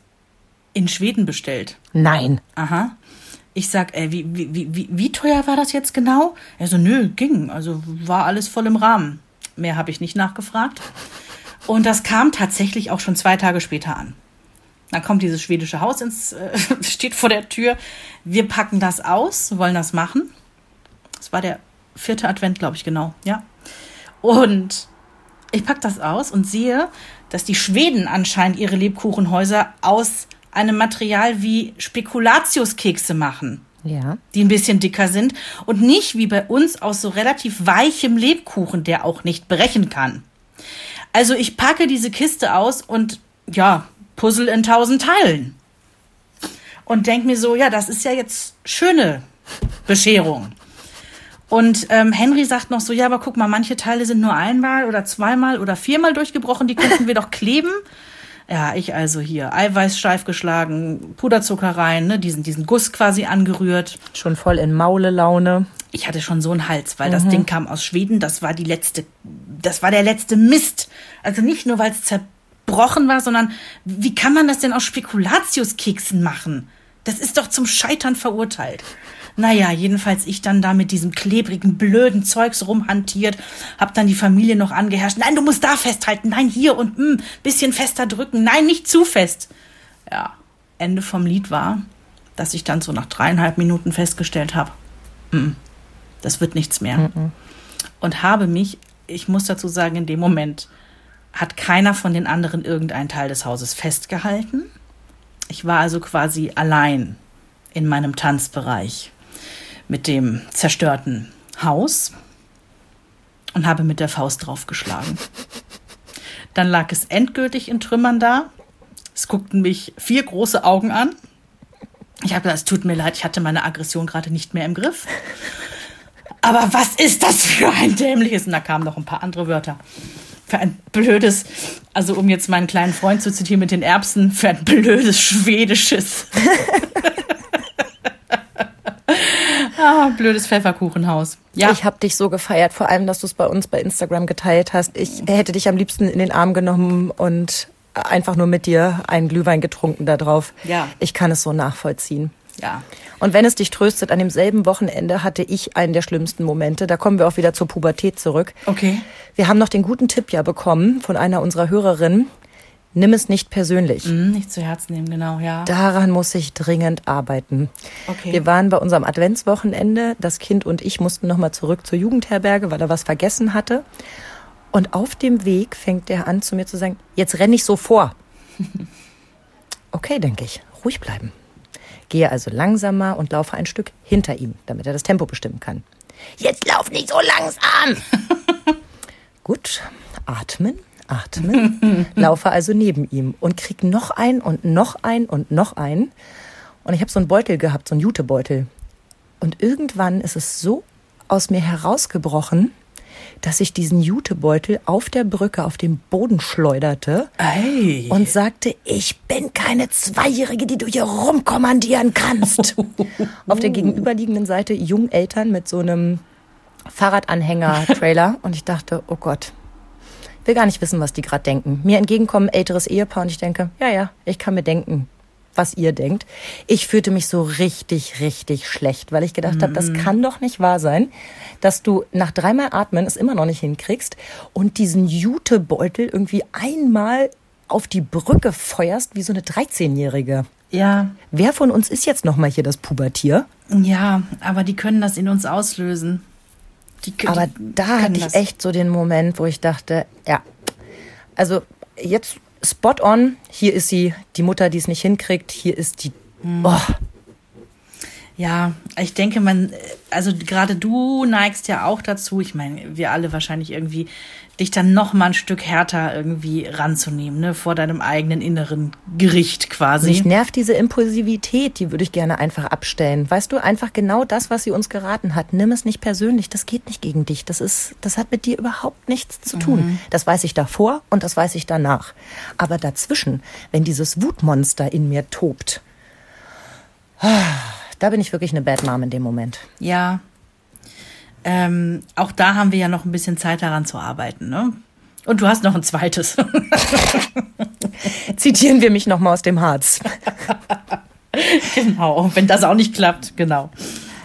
in Schweden bestellt. Nein. Aha. Ich sag, ey, wie, wie, wie, wie, teuer war das jetzt genau? Er so, nö, ging. Also war alles voll im Rahmen. Mehr habe ich nicht nachgefragt. Und das kam tatsächlich auch schon zwei Tage später an. Dann kommt dieses schwedische Haus ins, äh, steht vor der Tür. Wir packen das aus, wollen das machen. Das war der vierte Advent, glaube ich, genau, ja. Und ich pack das aus und sehe, dass die Schweden anscheinend ihre Lebkuchenhäuser aus einem Material wie Spekulatiuskekse machen. Ja. Die ein bisschen dicker sind und nicht wie bei uns aus so relativ weichem Lebkuchen, der auch nicht brechen kann. Also ich packe diese Kiste aus und ja, Puzzle in tausend Teilen. Und denk mir so, ja, das ist ja jetzt schöne Bescherung. Und ähm, Henry sagt noch so, ja, aber guck mal, manche Teile sind nur einmal oder zweimal oder viermal durchgebrochen, die könnten wir doch kleben. Ja, ich also hier Eiweiß steif geschlagen, Puderzucker rein, ne, diesen, diesen Guss quasi angerührt. Schon voll in Maule-Laune. Ich hatte schon so einen Hals, weil das Ding kam aus Schweden, das war die letzte, das war der letzte Mist. Also nicht nur, weil es zerbrochen war, sondern wie kann man das denn aus Spekulatiuskeksen machen? Das ist doch zum Scheitern verurteilt. Naja, jedenfalls ich dann da mit diesem klebrigen, blöden Zeugs rumhantiert, hab dann die Familie noch angeherrscht. Nein, du musst da festhalten. Nein, hier und mm, bisschen fester drücken. Nein, nicht zu fest. Ja, Ende vom Lied war, dass ich dann so nach dreieinhalb Minuten festgestellt habe, mm, das wird nichts mehr. Und habe mich, ich muss dazu sagen, in dem Moment hat keiner von den anderen irgendeinen Teil des Hauses festgehalten. Ich war also quasi allein in meinem Tanzbereich mit dem zerstörten Haus und habe mit der Faust draufgeschlagen. Dann lag es endgültig in Trümmern da. Es guckten mich vier große Augen an. Ich habe gesagt, es tut mir leid, ich hatte meine Aggression gerade nicht mehr im Griff. Aber was ist das für ein dämliches? Und da kamen noch ein paar andere Wörter. Für ein blödes, also um jetzt meinen kleinen Freund zu zitieren mit den Erbsen, für ein blödes schwedisches. ah, blödes Pfefferkuchenhaus. Ja, Ich habe dich so gefeiert, vor allem, dass du es bei uns bei Instagram geteilt hast. Ich hätte dich am liebsten in den Arm genommen und einfach nur mit dir einen Glühwein getrunken da drauf. Ja. Ich kann es so nachvollziehen. ja. Und wenn es dich tröstet, an demselben Wochenende hatte ich einen der schlimmsten Momente. Da kommen wir auch wieder zur Pubertät zurück. Okay. Wir haben noch den guten Tipp ja bekommen von einer unserer Hörerinnen. Nimm es nicht persönlich. Hm, nicht zu Herzen nehmen, genau, ja. Daran muss ich dringend arbeiten. Okay. Wir waren bei unserem Adventswochenende. Das Kind und ich mussten nochmal zurück zur Jugendherberge, weil er was vergessen hatte. Und auf dem Weg fängt er an zu mir zu sagen, jetzt renn ich so vor. Okay, denke ich, ruhig bleiben. Gehe also langsamer und laufe ein Stück hinter ihm, damit er das Tempo bestimmen kann. Jetzt lauf nicht so langsam. Gut, atmen, atmen. Laufe also neben ihm und krieg noch ein und noch ein und noch ein. Und ich habe so einen Beutel gehabt, so einen Jutebeutel. Und irgendwann ist es so aus mir herausgebrochen, dass ich diesen Jutebeutel auf der Brücke auf den Boden schleuderte Ei. und sagte, ich bin keine Zweijährige, die du hier rumkommandieren kannst. Auf der gegenüberliegenden Seite Jungeltern mit so einem Fahrradanhänger-Trailer und ich dachte, oh Gott, will gar nicht wissen, was die gerade denken. Mir entgegenkommen älteres Ehepaar und ich denke, ja, ja, ich kann mir denken, was ihr denkt. Ich fühlte mich so richtig, richtig schlecht, weil ich gedacht habe, das kann doch nicht wahr sein, dass du nach dreimal Atmen es immer noch nicht hinkriegst und diesen Jutebeutel irgendwie einmal auf die Brücke feuerst wie so eine 13-Jährige. Ja, Wer von uns ist jetzt nochmal hier das Pubertier? ja, aber die können das in uns auslösen. Die, kö- Aber die da hatte ich das. echt so den Moment, wo ich dachte, ja, also jetzt spot on, hier ist sie, die Mutter, die es nicht hinkriegt, hier ist die. Hm. Oh, Ja, ich denke, man, also gerade du neigst ja auch dazu, ich meine, wir alle wahrscheinlich irgendwie, dich dann noch mal ein Stück härter irgendwie ranzunehmen, ne, vor deinem eigenen inneren Gericht quasi. mich nervt diese Impulsivität, die würde ich gerne einfach abstellen. Weißt du, einfach genau das, was sie uns geraten hat. Nimm es nicht persönlich, das geht nicht gegen dich. Das ist, das hat mit dir überhaupt nichts zu tun. Das weiß ich davor und das weiß ich danach. Aber dazwischen, wenn dieses Wutmonster in mir tobt, da bin ich wirklich eine Bad Mom in dem Moment. Ja. ähm, auch da haben wir ja noch ein bisschen Zeit daran zu arbeiten. Ne? Und du hast noch ein zweites. Zitieren wir mich nochmal aus dem Harz. genau, wenn das auch nicht klappt, genau.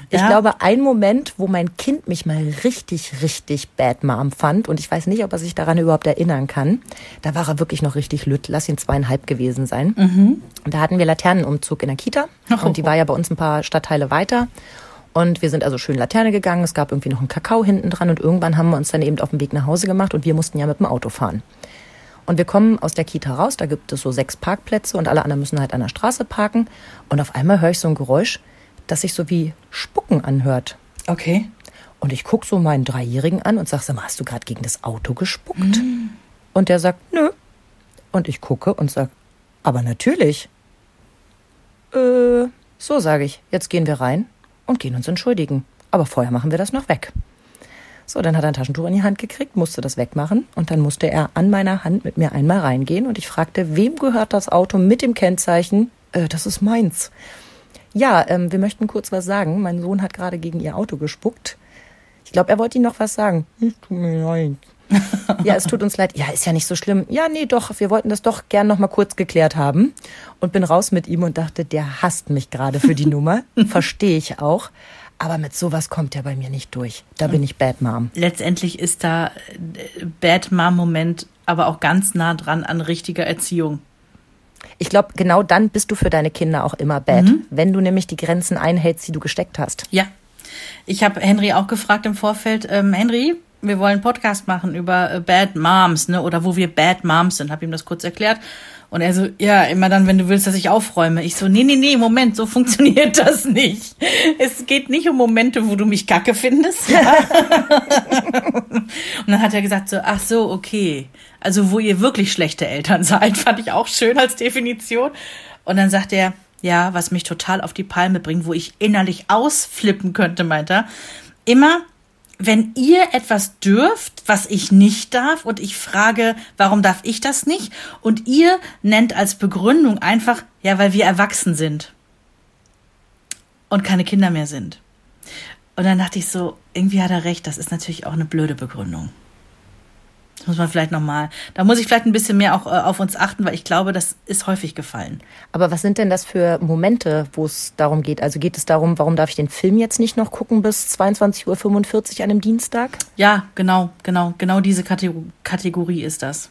Ich ja. glaube, ein Moment, wo mein Kind mich mal richtig, richtig Bad Mom fand, und ich weiß nicht, ob er sich daran überhaupt erinnern kann, da war er wirklich noch richtig lütt, lass ihn zweieinhalb gewesen sein. Mhm. Da hatten wir Laternenumzug in der Kita Ach, und die war ja bei uns ein paar Stadtteile weiter. Und wir sind also schön Laterne gegangen. Es gab irgendwie noch einen Kakao hinten dran und irgendwann haben wir uns dann eben auf den Weg nach Hause gemacht und wir mussten ja mit dem Auto fahren. Und wir kommen aus der Kita raus, da gibt es so sechs Parkplätze und alle anderen müssen halt an der Straße parken. Und auf einmal höre ich so ein Geräusch, das sich so wie Spucken anhört. Okay. Und ich gucke so meinen Dreijährigen an und sage, sag mal, hast du gerade gegen das Auto gespuckt? Mm. Und der sagt, nö. Und ich gucke und sage, aber natürlich. Äh, so sage ich, jetzt gehen wir rein und gehen uns entschuldigen. Aber vorher machen wir das noch weg. So, dann hat er ein Taschentuch in die Hand gekriegt, musste das wegmachen und dann musste er an meiner Hand mit mir einmal reingehen und ich fragte, wem gehört das Auto mit dem Kennzeichen? Äh, das ist meins. Ja, ähm, wir möchten kurz was sagen. Mein Sohn hat gerade gegen ihr Auto gespuckt. Ich glaube, er wollte Ihnen noch was sagen. Es tut mir leid. ja, es tut uns leid. Ja, ist ja nicht so schlimm. Ja, nee, doch, wir wollten das doch gern noch mal kurz geklärt haben. Und bin raus mit ihm und dachte, der hasst mich gerade für die Nummer. Verstehe ich auch. Aber mit sowas kommt er bei mir nicht durch. Da bin ich Bad Mom. Letztendlich ist da äh, Bad Mom-Moment aber auch ganz nah dran an richtiger Erziehung. Ich glaube, genau dann bist du für deine Kinder auch immer bad, mhm. wenn du nämlich die Grenzen einhältst, die du gesteckt hast. Ja. Ich habe Henry auch gefragt im Vorfeld, ähm, Henry, wir wollen einen Podcast machen über äh, Bad Moms, ne? Oder wo wir Bad Moms sind. Hab ihm das kurz erklärt. Und er so, ja, immer dann, wenn du willst, dass ich aufräume. Ich so, nee, nee, nee, Moment, so funktioniert das nicht. Es geht nicht um Momente, wo du mich kacke findest. Ja? und dann hat er gesagt so, ach so, okay. Also, wo ihr wirklich schlechte Eltern seid, fand ich auch schön als Definition. Und dann sagt er, ja, was mich total auf die Palme bringt, wo ich innerlich ausflippen könnte, meint er. Immer, wenn ihr etwas dürft, was ich nicht darf, und ich frage, warum darf ich das nicht? Und ihr nennt als Begründung einfach, ja, weil wir erwachsen sind und keine Kinder mehr sind. Und dann dachte ich so, irgendwie hat er recht, das ist natürlich auch eine blöde Begründung. Das muss man vielleicht nochmal, da muss ich vielleicht ein bisschen mehr auch äh, auf uns achten, weil ich glaube, das ist häufig gefallen. Aber was sind denn das für Momente, wo es darum geht? Also geht es darum, warum darf ich den Film jetzt nicht noch gucken bis 22.45 Uhr an einem Dienstag? Ja, genau, genau, genau diese Kategorie ist das.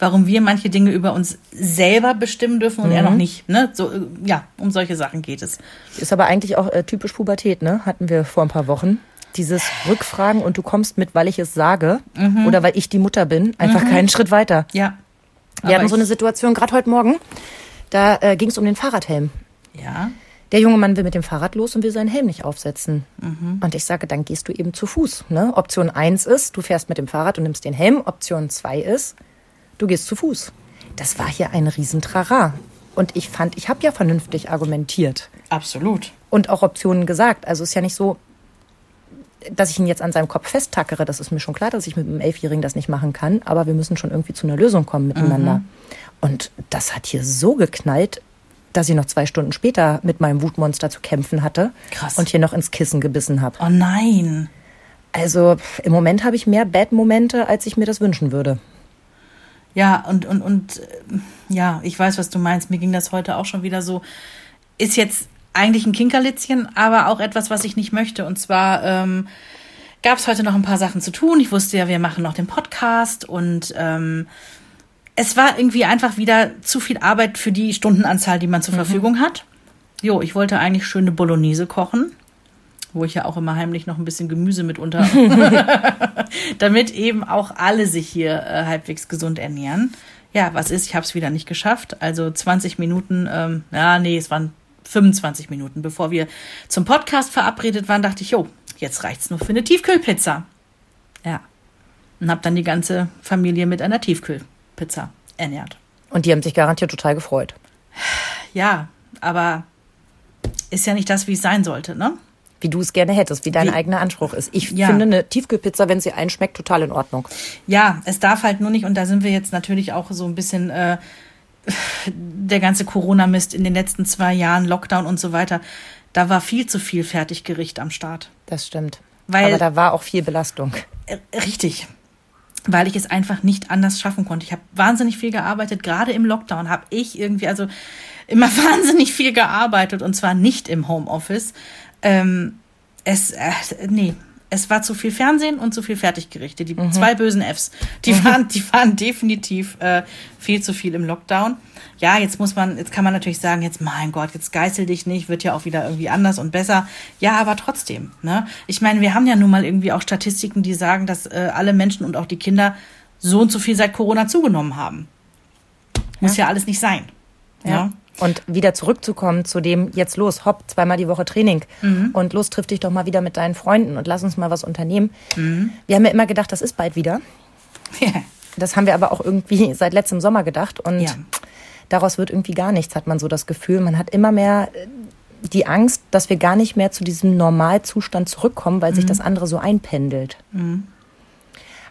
Warum wir manche Dinge über uns selber bestimmen dürfen und mhm. er noch nicht. Ne? So, äh, ja, um solche Sachen geht es. Ist aber eigentlich auch äh, typisch Pubertät, ne? Hatten wir vor ein paar Wochen dieses Rückfragen und du kommst mit, weil ich es sage mhm. oder weil ich die Mutter bin, einfach mhm. keinen Schritt weiter. Ja. Wir hatten so eine Situation gerade heute Morgen, da äh, ging es um den Fahrradhelm. Ja. Der junge Mann will mit dem Fahrrad los und will seinen Helm nicht aufsetzen. Mhm. Und ich sage, dann gehst du eben zu Fuß. Ne? Option 1 ist, du fährst mit dem Fahrrad und nimmst den Helm. Option 2 ist, du gehst zu Fuß. Das war hier ein Riesentrara. Und ich fand, ich habe ja vernünftig argumentiert. Absolut. Und auch Optionen gesagt. Also ist ja nicht so, dass ich ihn jetzt an seinem Kopf festtackere, das ist mir schon klar, dass ich mit einem Elfjährigen das nicht machen kann, aber wir müssen schon irgendwie zu einer Lösung kommen miteinander. Mhm. Und das hat hier so geknallt, dass ich noch zwei Stunden später mit meinem Wutmonster zu kämpfen hatte Krass. und hier noch ins Kissen gebissen habe. Oh nein. Also im Moment habe ich mehr Bad-Momente, als ich mir das wünschen würde. Ja, und, und, und äh, ja, ich weiß, was du meinst. Mir ging das heute auch schon wieder so. Ist jetzt eigentlich ein Kinkerlitzchen, aber auch etwas, was ich nicht möchte. Und zwar ähm, gab es heute noch ein paar Sachen zu tun. Ich wusste ja, wir machen noch den Podcast und ähm, es war irgendwie einfach wieder zu viel Arbeit für die Stundenanzahl, die man zur mhm. Verfügung hat. Jo, ich wollte eigentlich schöne Bolognese kochen, wo ich ja auch immer heimlich noch ein bisschen Gemüse mit unter, damit eben auch alle sich hier äh, halbwegs gesund ernähren. Ja, was ist? Ich habe es wieder nicht geschafft. Also 20 Minuten, ähm, ja, nee, es waren 25 Minuten, bevor wir zum Podcast verabredet waren, dachte ich, jo, jetzt reicht's nur für eine Tiefkühlpizza. Ja. Und habe dann die ganze Familie mit einer Tiefkühlpizza ernährt. Und die haben sich garantiert total gefreut. Ja, aber ist ja nicht das, wie es sein sollte, ne? Wie du es gerne hättest, wie dein wie, eigener Anspruch ist. Ich ja. finde eine Tiefkühlpizza, wenn sie einschmeckt, total in Ordnung. Ja, es darf halt nur nicht, und da sind wir jetzt natürlich auch so ein bisschen äh, der ganze Corona-Mist in den letzten zwei Jahren, Lockdown und so weiter, da war viel zu viel Fertiggericht am Start. Das stimmt. Weil, Aber da war auch viel Belastung. Äh, Richtig. Weil ich es einfach nicht anders schaffen konnte. Ich habe wahnsinnig viel gearbeitet, gerade im Lockdown habe ich irgendwie, also immer wahnsinnig viel gearbeitet und zwar nicht im Homeoffice. Ähm, es, äh, nee, es war zu viel Fernsehen und zu viel Fertiggerichte. Die zwei bösen Fs. Die waren, die waren definitiv äh, viel zu viel im Lockdown. Ja, jetzt muss man, jetzt kann man natürlich sagen, jetzt mein Gott, jetzt geißel dich nicht, wird ja auch wieder irgendwie anders und besser. Ja, aber trotzdem. Ne? Ich meine, wir haben ja nun mal irgendwie auch Statistiken, die sagen, dass äh, alle Menschen und auch die Kinder so und so viel seit Corona zugenommen haben. Muss ja, alles nicht sein. Ja. Und wieder zurückzukommen zu dem, jetzt los, hopp, zweimal die Woche Training und los, triff dich doch mal wieder mit deinen Freunden und lass uns mal was unternehmen. Wir haben ja immer gedacht, das ist bald wieder. Ja. Das haben wir aber auch irgendwie seit letztem Sommer gedacht und Ja. daraus wird irgendwie gar nichts, hat man so das Gefühl. Man hat immer mehr äh, die Angst, dass wir gar nicht mehr zu diesem Normalzustand zurückkommen, weil sich das andere so einpendelt.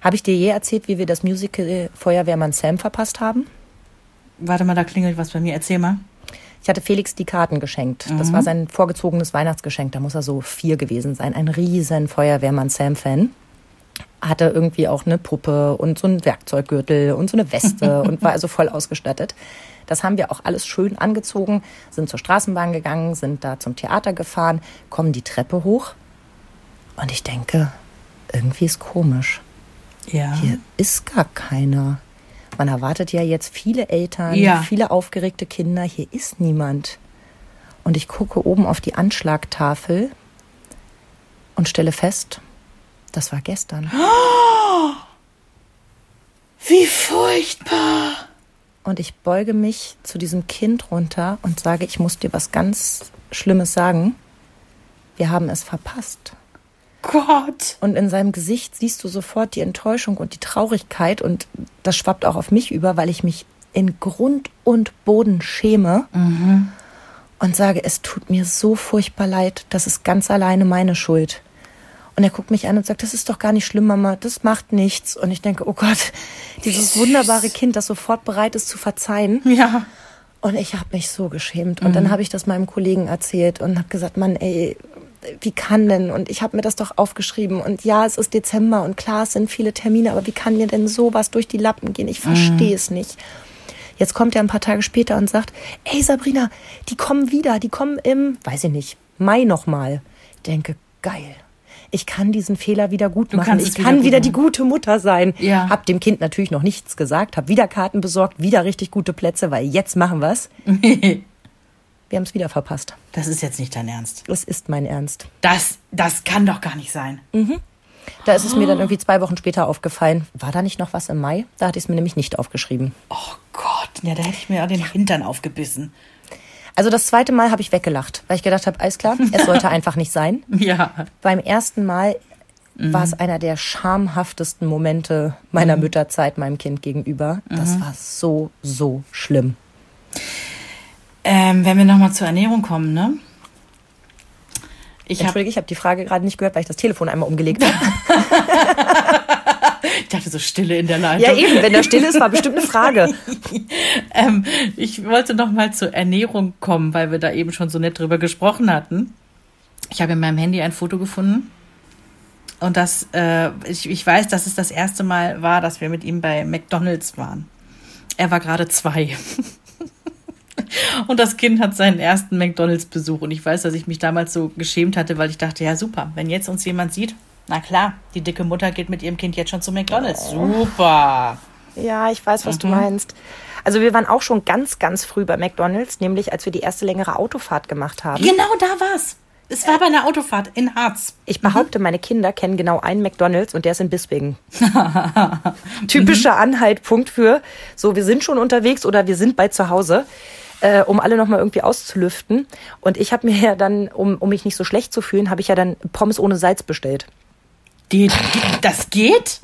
Habe ich dir je erzählt, wie wir das Musical Feuerwehrmann Sam verpasst haben? Warte mal, da klingelt was bei mir. Erzähl mal. Ich hatte Felix die Karten geschenkt. Das war sein vorgezogenes Weihnachtsgeschenk. Da muss er so vier gewesen sein. Ein riesen Feuerwehrmann Sam-Fan. Hatte irgendwie auch eine Puppe und so einen Werkzeuggürtel und so eine Weste und war also voll ausgestattet. Das haben wir auch alles schön angezogen, sind zur Straßenbahn gegangen, sind da zum Theater gefahren, kommen die Treppe hoch und ich denke, irgendwie ist komisch. Ja. Hier ist gar keiner. Man erwartet ja jetzt viele Eltern, Ja. viele aufgeregte Kinder. Hier ist niemand. Und ich gucke oben auf die Anschlagtafel und stelle fest, das war gestern. Wie furchtbar. Und ich beuge mich zu diesem Kind runter und sage, ich muss dir was ganz Schlimmes sagen. Wir haben es verpasst. Gott. Und in seinem Gesicht siehst du sofort die Enttäuschung und die Traurigkeit und das schwappt auch auf mich über, weil ich mich in Grund und Boden schäme und sage, es tut mir so furchtbar leid, das ist ganz alleine meine Schuld. Und er guckt mich an und sagt, das ist doch gar nicht schlimm, Mama, das macht nichts. Und ich denke, oh Gott, dieses wunderbare Kind, das sofort bereit ist zu verzeihen. Ja. Und ich habe mich so geschämt. Und dann habe ich das meinem Kollegen erzählt und habe gesagt, Mann, ey, wie kann denn? Und ich habe mir das doch aufgeschrieben. Und ja, es ist Dezember und klar, es sind viele Termine, aber wie kann mir denn sowas durch die Lappen gehen? Ich verstehe es nicht. Jetzt kommt er ein paar Tage später und sagt, ey Sabrina, die kommen wieder, die kommen im, weiß ich nicht, Mai nochmal. Ich denke, geil. Ich kann diesen Fehler wieder gut machen. Ich wieder kann wieder die machen. gute Mutter sein. Ja. Hab dem Kind natürlich noch nichts gesagt, hab wieder Karten besorgt, wieder richtig gute Plätze, weil jetzt machen wir's. Wir haben es wieder verpasst. Das ist jetzt nicht dein Ernst. Das ist mein Ernst. Das, das kann doch gar nicht sein. Da ist es mir dann irgendwie zwei Wochen später aufgefallen. War da nicht noch was im Mai? Da hatte ich es mir nämlich nicht aufgeschrieben. Oh Gott, ja, da hätte ich mir auch den Hintern aufgebissen. Also das zweite Mal habe ich weggelacht, weil ich gedacht habe, alles klar, es sollte einfach nicht sein. Ja. Beim ersten Mal war es einer der schamhaftesten Momente meiner Mütterzeit meinem Kind gegenüber. Das war so, so schlimm. Ähm, wenn wir nochmal zur Ernährung kommen, ne? Ich Entschuldige, ich habe die Frage gerade nicht gehört, weil ich das Telefon einmal umgelegt habe. ich dachte so Stille in der Leitung. Ja, eben, wenn da still ist, war bestimmt eine Frage. Ähm, ich wollte noch mal zur Ernährung kommen, weil wir da eben schon so nett drüber gesprochen hatten. Ich habe in meinem Handy ein Foto gefunden. Und das, äh, ich, ich weiß, dass es das erste Mal war, dass wir mit ihm bei McDonalds waren. Er war gerade zwei. Und das Kind hat seinen ersten McDonalds-Besuch. Und ich weiß, dass ich mich damals so geschämt hatte, weil ich dachte, ja super, wenn jetzt uns jemand sieht, na klar, die dicke Mutter geht mit ihrem Kind jetzt schon zu McDonalds. Super. Ja, ich weiß, was du meinst. Also wir waren auch schon ganz, ganz früh bei McDonalds, nämlich als wir die erste längere Autofahrt gemacht haben. Genau da war's. Es war bei einer Autofahrt in Harz. Ich behaupte, meine Kinder kennen genau einen McDonalds und der ist in Bispingen. Typischer Anhaltpunkt für, so wir sind schon unterwegs oder wir sind bei zu Hause, äh, um alle nochmal irgendwie auszulüften. Und ich habe mir ja dann, um, um mich nicht so schlecht zu fühlen, habe ich ja dann Pommes ohne Salz bestellt. Die, das geht?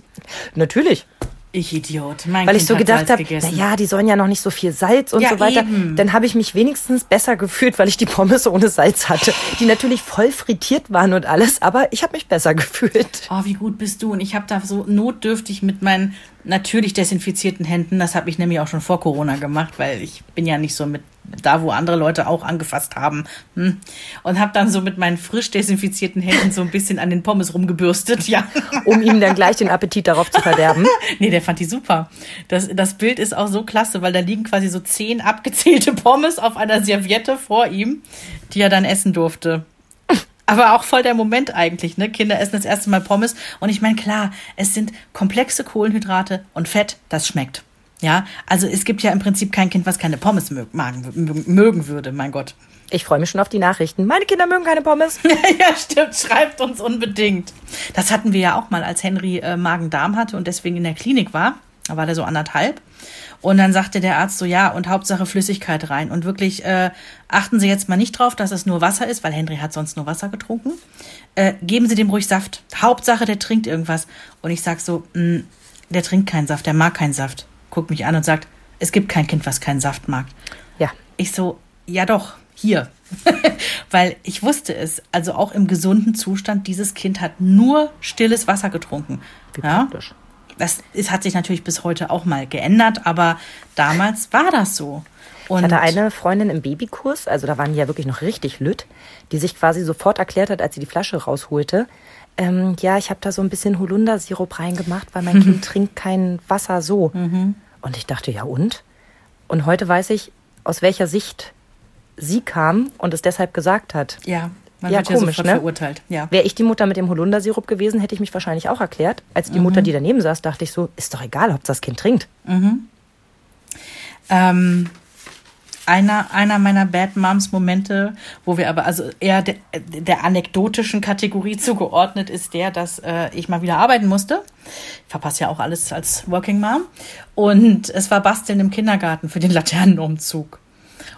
Natürlich. Ich Idiot. Mein Weil kind ich so gedacht habe, gegessen. na ja, die sollen ja noch nicht so viel Salz und Ja, so weiter. eben. Dann habe ich mich wenigstens besser gefühlt, weil ich die Pommes ohne Salz hatte, die natürlich voll frittiert waren und alles, aber ich habe mich besser gefühlt. Oh, wie gut bist du? Und ich habe da so notdürftig mit meinen natürlich desinfizierten Händen. Das habe ich nämlich auch schon vor Corona gemacht, weil ich bin ja nicht so mit da, wo andere Leute auch angefasst haben. Hm. Und habe dann so mit meinen frisch desinfizierten Händen so ein bisschen an den Pommes rumgebürstet, ja. Um ihm dann gleich den Appetit darauf zu verderben. nee, der fand die super. Das, das Bild ist auch so klasse, weil da liegen quasi so zehn abgezählte Pommes auf einer Serviette vor ihm, die er dann essen durfte. Aber auch voll der Moment eigentlich, ne? Kinder essen das erste Mal Pommes. Und ich meine, klar, es sind komplexe Kohlenhydrate und Fett, das schmeckt. Ja, also es gibt ja im Prinzip kein Kind, was keine Pommes mögen, mögen würde, mein Gott. Ich freue mich schon auf die Nachrichten. Meine Kinder mögen keine Pommes. ja, stimmt. Schreibt uns unbedingt. Das hatten wir ja auch mal, als Henry äh, Magen-Darm hatte und deswegen in der Klinik war. Da war der so anderthalb. Und dann sagte der Arzt so, ja, und Hauptsache Flüssigkeit rein. Und wirklich äh, achten Sie jetzt mal nicht drauf, dass es nur Wasser ist, weil Henry hat sonst nur Wasser getrunken. Äh, geben Sie dem ruhig Saft. Hauptsache, der trinkt irgendwas. Und ich sag so, mh, hm, der trinkt keinen Saft, der mag keinen Saft. Guckt mich an und sagt, es gibt kein Kind, was keinen Saft mag. Ja. Ich so, ja doch, hier. weil ich wusste es, also auch im gesunden Zustand, dieses Kind hat nur stilles Wasser getrunken. Wie ja? praktisch das ist, hat sich natürlich bis heute auch mal geändert, aber damals war das so. Und ich hatte eine Freundin im Babykurs, also da waren die ja wirklich noch richtig lütt, die sich quasi sofort erklärt hat, als sie die Flasche rausholte, ähm, ja, ich habe da so ein bisschen Holundersirup reingemacht, weil mein Kind trinkt kein Wasser so. Mhm. Und ich dachte, ja und? Und heute weiß ich, aus welcher Sicht sie kam und es deshalb gesagt hat. Ja. Man ja, komisch, ja ne? verurteilt. Ja. Wäre ich die Mutter mit dem Holundersirup gewesen, hätte ich mich wahrscheinlich auch erklärt. Als die mhm. Mutter, die daneben saß, dachte ich so, ist doch egal, ob das Kind trinkt. Mhm. Ähm, einer, einer meiner Bad Moms Momente, wo wir aber also eher de, der anekdotischen Kategorie zugeordnet ist der, dass äh, ich mal wieder arbeiten musste. Ich verpasse ja auch alles als Working Mom. Und es war Basteln im Kindergarten für den Laternenumzug.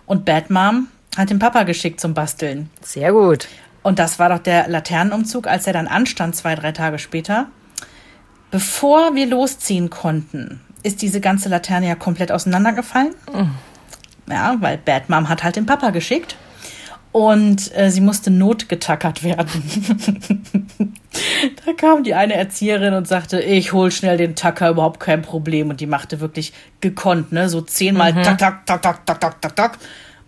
Und Bad Mom hat den Papa geschickt zum Basteln. Sehr gut. Und das war doch der Laternenumzug, als er dann anstand, zwei, drei Tage später. Bevor wir losziehen konnten, ist diese ganze Laterne ja komplett auseinandergefallen. Mhm. Ja, weil Bad Mom hat halt den Papa geschickt. Und äh, sie musste notgetackert werden. da kam die eine Erzieherin und sagte, ich hol schnell den Tacker, überhaupt kein Problem. Und die machte wirklich gekonnt, ne? So zehnmal mhm. tak, tak, tak, tak, tak, tak, tak, tak.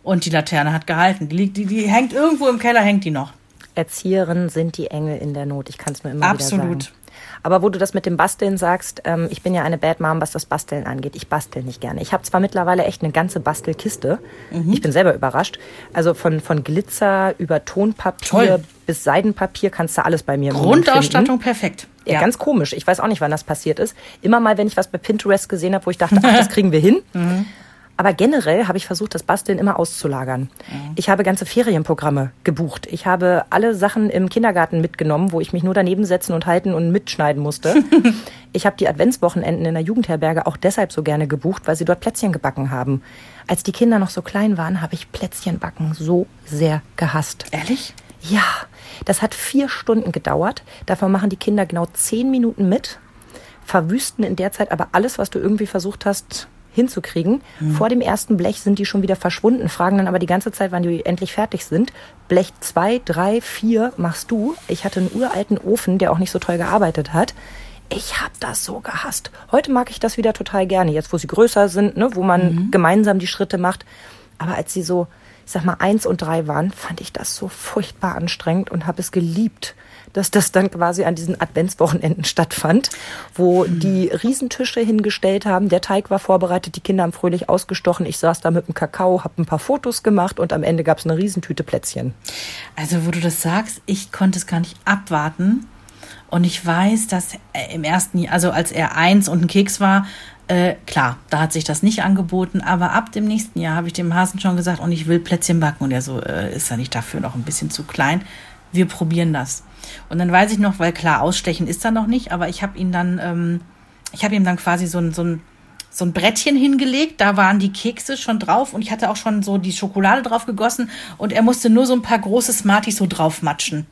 Und die Laterne hat gehalten. Die, liegt, die, die hängt irgendwo im Keller, hängt die noch. Erzieherinnen sind die Engel in der Not. Ich kann es nur immer Absolut. wieder sagen. Aber wo du das mit dem Basteln sagst, ähm, ich bin ja eine Bad Mom, was das Basteln angeht. Ich bastel nicht gerne. Ich habe zwar mittlerweile echt eine ganze Bastelkiste. Mhm. Ich bin selber überrascht. Also von, von Glitzer über Tonpapier Toll. bis Seidenpapier kannst du alles bei mir Grundausstattung perfekt. Ja, ja, ganz komisch. Ich weiß auch nicht, wann das passiert ist. Immer mal, wenn ich was bei Pinterest gesehen habe, wo ich dachte, ach, das kriegen wir hin. Mhm. Aber generell habe ich versucht, das Basteln immer auszulagern. Mhm. Ich habe ganze Ferienprogramme gebucht. Ich habe alle Sachen im Kindergarten mitgenommen, wo ich mich nur daneben setzen und halten und mitschneiden musste. ich habe die Adventswochenenden in der Jugendherberge auch deshalb so gerne gebucht, weil sie dort Plätzchen gebacken haben. Als die Kinder noch so klein waren, habe ich Plätzchenbacken so sehr gehasst. Ehrlich? Ja, das hat vier Stunden gedauert. Davon machen die Kinder genau zehn Minuten mit, verwüsten in der Zeit aber alles, was du irgendwie versucht hast hinzukriegen. Mhm. Vor dem ersten Blech sind die schon wieder verschwunden, fragen dann aber die ganze Zeit, wann die endlich fertig sind. Blech zwei, drei, vier machst du. Ich hatte einen uralten Ofen, der auch nicht so toll gearbeitet hat. Ich hab das so gehasst. Heute mag ich das wieder total gerne, jetzt wo sie größer sind, ne, wo man mhm. gemeinsam die Schritte macht. Aber als sie so, sag mal, eins und drei waren, fand ich das so furchtbar anstrengend und habe es geliebt dass das dann quasi an diesen Adventswochenenden stattfand, wo mhm. die Riesentische hingestellt haben. Der Teig war vorbereitet, die Kinder haben fröhlich ausgestochen. Ich saß da mit dem Kakao, habe ein paar Fotos gemacht und am Ende gab es eine Riesentüte Plätzchen. Also, wo du das sagst, ich konnte es gar nicht abwarten. Und ich weiß, dass im ersten, Jahr, also als er eins und ein Keks war, äh, klar, da hat sich das nicht angeboten, aber ab dem nächsten Jahr habe ich dem Hasen schon gesagt, und ich will Plätzchen backen. Und er so, äh, ist er nicht dafür noch ein bisschen zu klein? Wir probieren das. Und dann weiß ich noch, weil klar, ausstechen ist er noch nicht, aber ich habe ihn dann, ähm, ich habe ihm dann quasi so ein, so ein so ein Brettchen hingelegt, da waren die Kekse schon drauf und ich hatte auch schon so die Schokolade drauf gegossen und er musste nur so ein paar große Smarties so draufmatschen.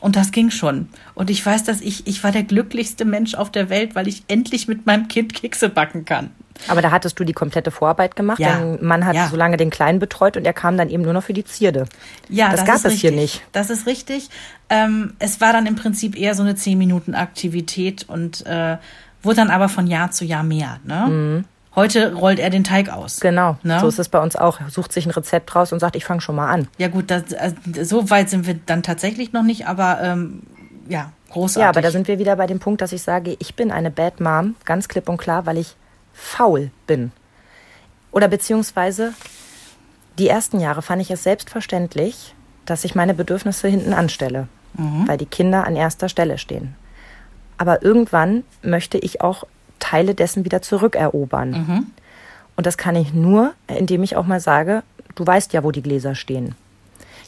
Und das ging schon. Und ich weiß, dass ich, ich war der glücklichste Mensch auf der Welt, weil ich endlich mit meinem Kind Kekse backen kann. Aber da hattest du die komplette Vorarbeit gemacht. Ja. Dein Mann hat ja. so lange den Kleinen betreut und er kam dann eben nur noch für die Zierde. Ja, das, das gab es hier nicht. Das ist richtig. Ähm, es war dann im Prinzip eher so eine 10 Minuten Aktivität und äh, wurde dann aber von Jahr zu Jahr mehr. Ne? Heute rollt er den Teig aus. Genau, Ne? so ist es bei uns auch. Sucht sich ein Rezept raus und sagt, ich fange schon mal an. Ja gut, das, also, so weit sind wir dann tatsächlich noch nicht, aber ähm, ja, großartig. Ja, aber da sind wir wieder bei dem Punkt, dass ich sage, ich bin eine Bad Mom, ganz klipp und klar, weil ich faul bin. Oder beziehungsweise die ersten Jahre fand ich es selbstverständlich, dass ich meine Bedürfnisse hinten anstelle, weil die Kinder an erster Stelle stehen. Aber irgendwann möchte ich auch Teile dessen wieder zurückerobern. Und das kann ich nur, indem ich auch mal sage, du weißt ja, wo die Gläser stehen.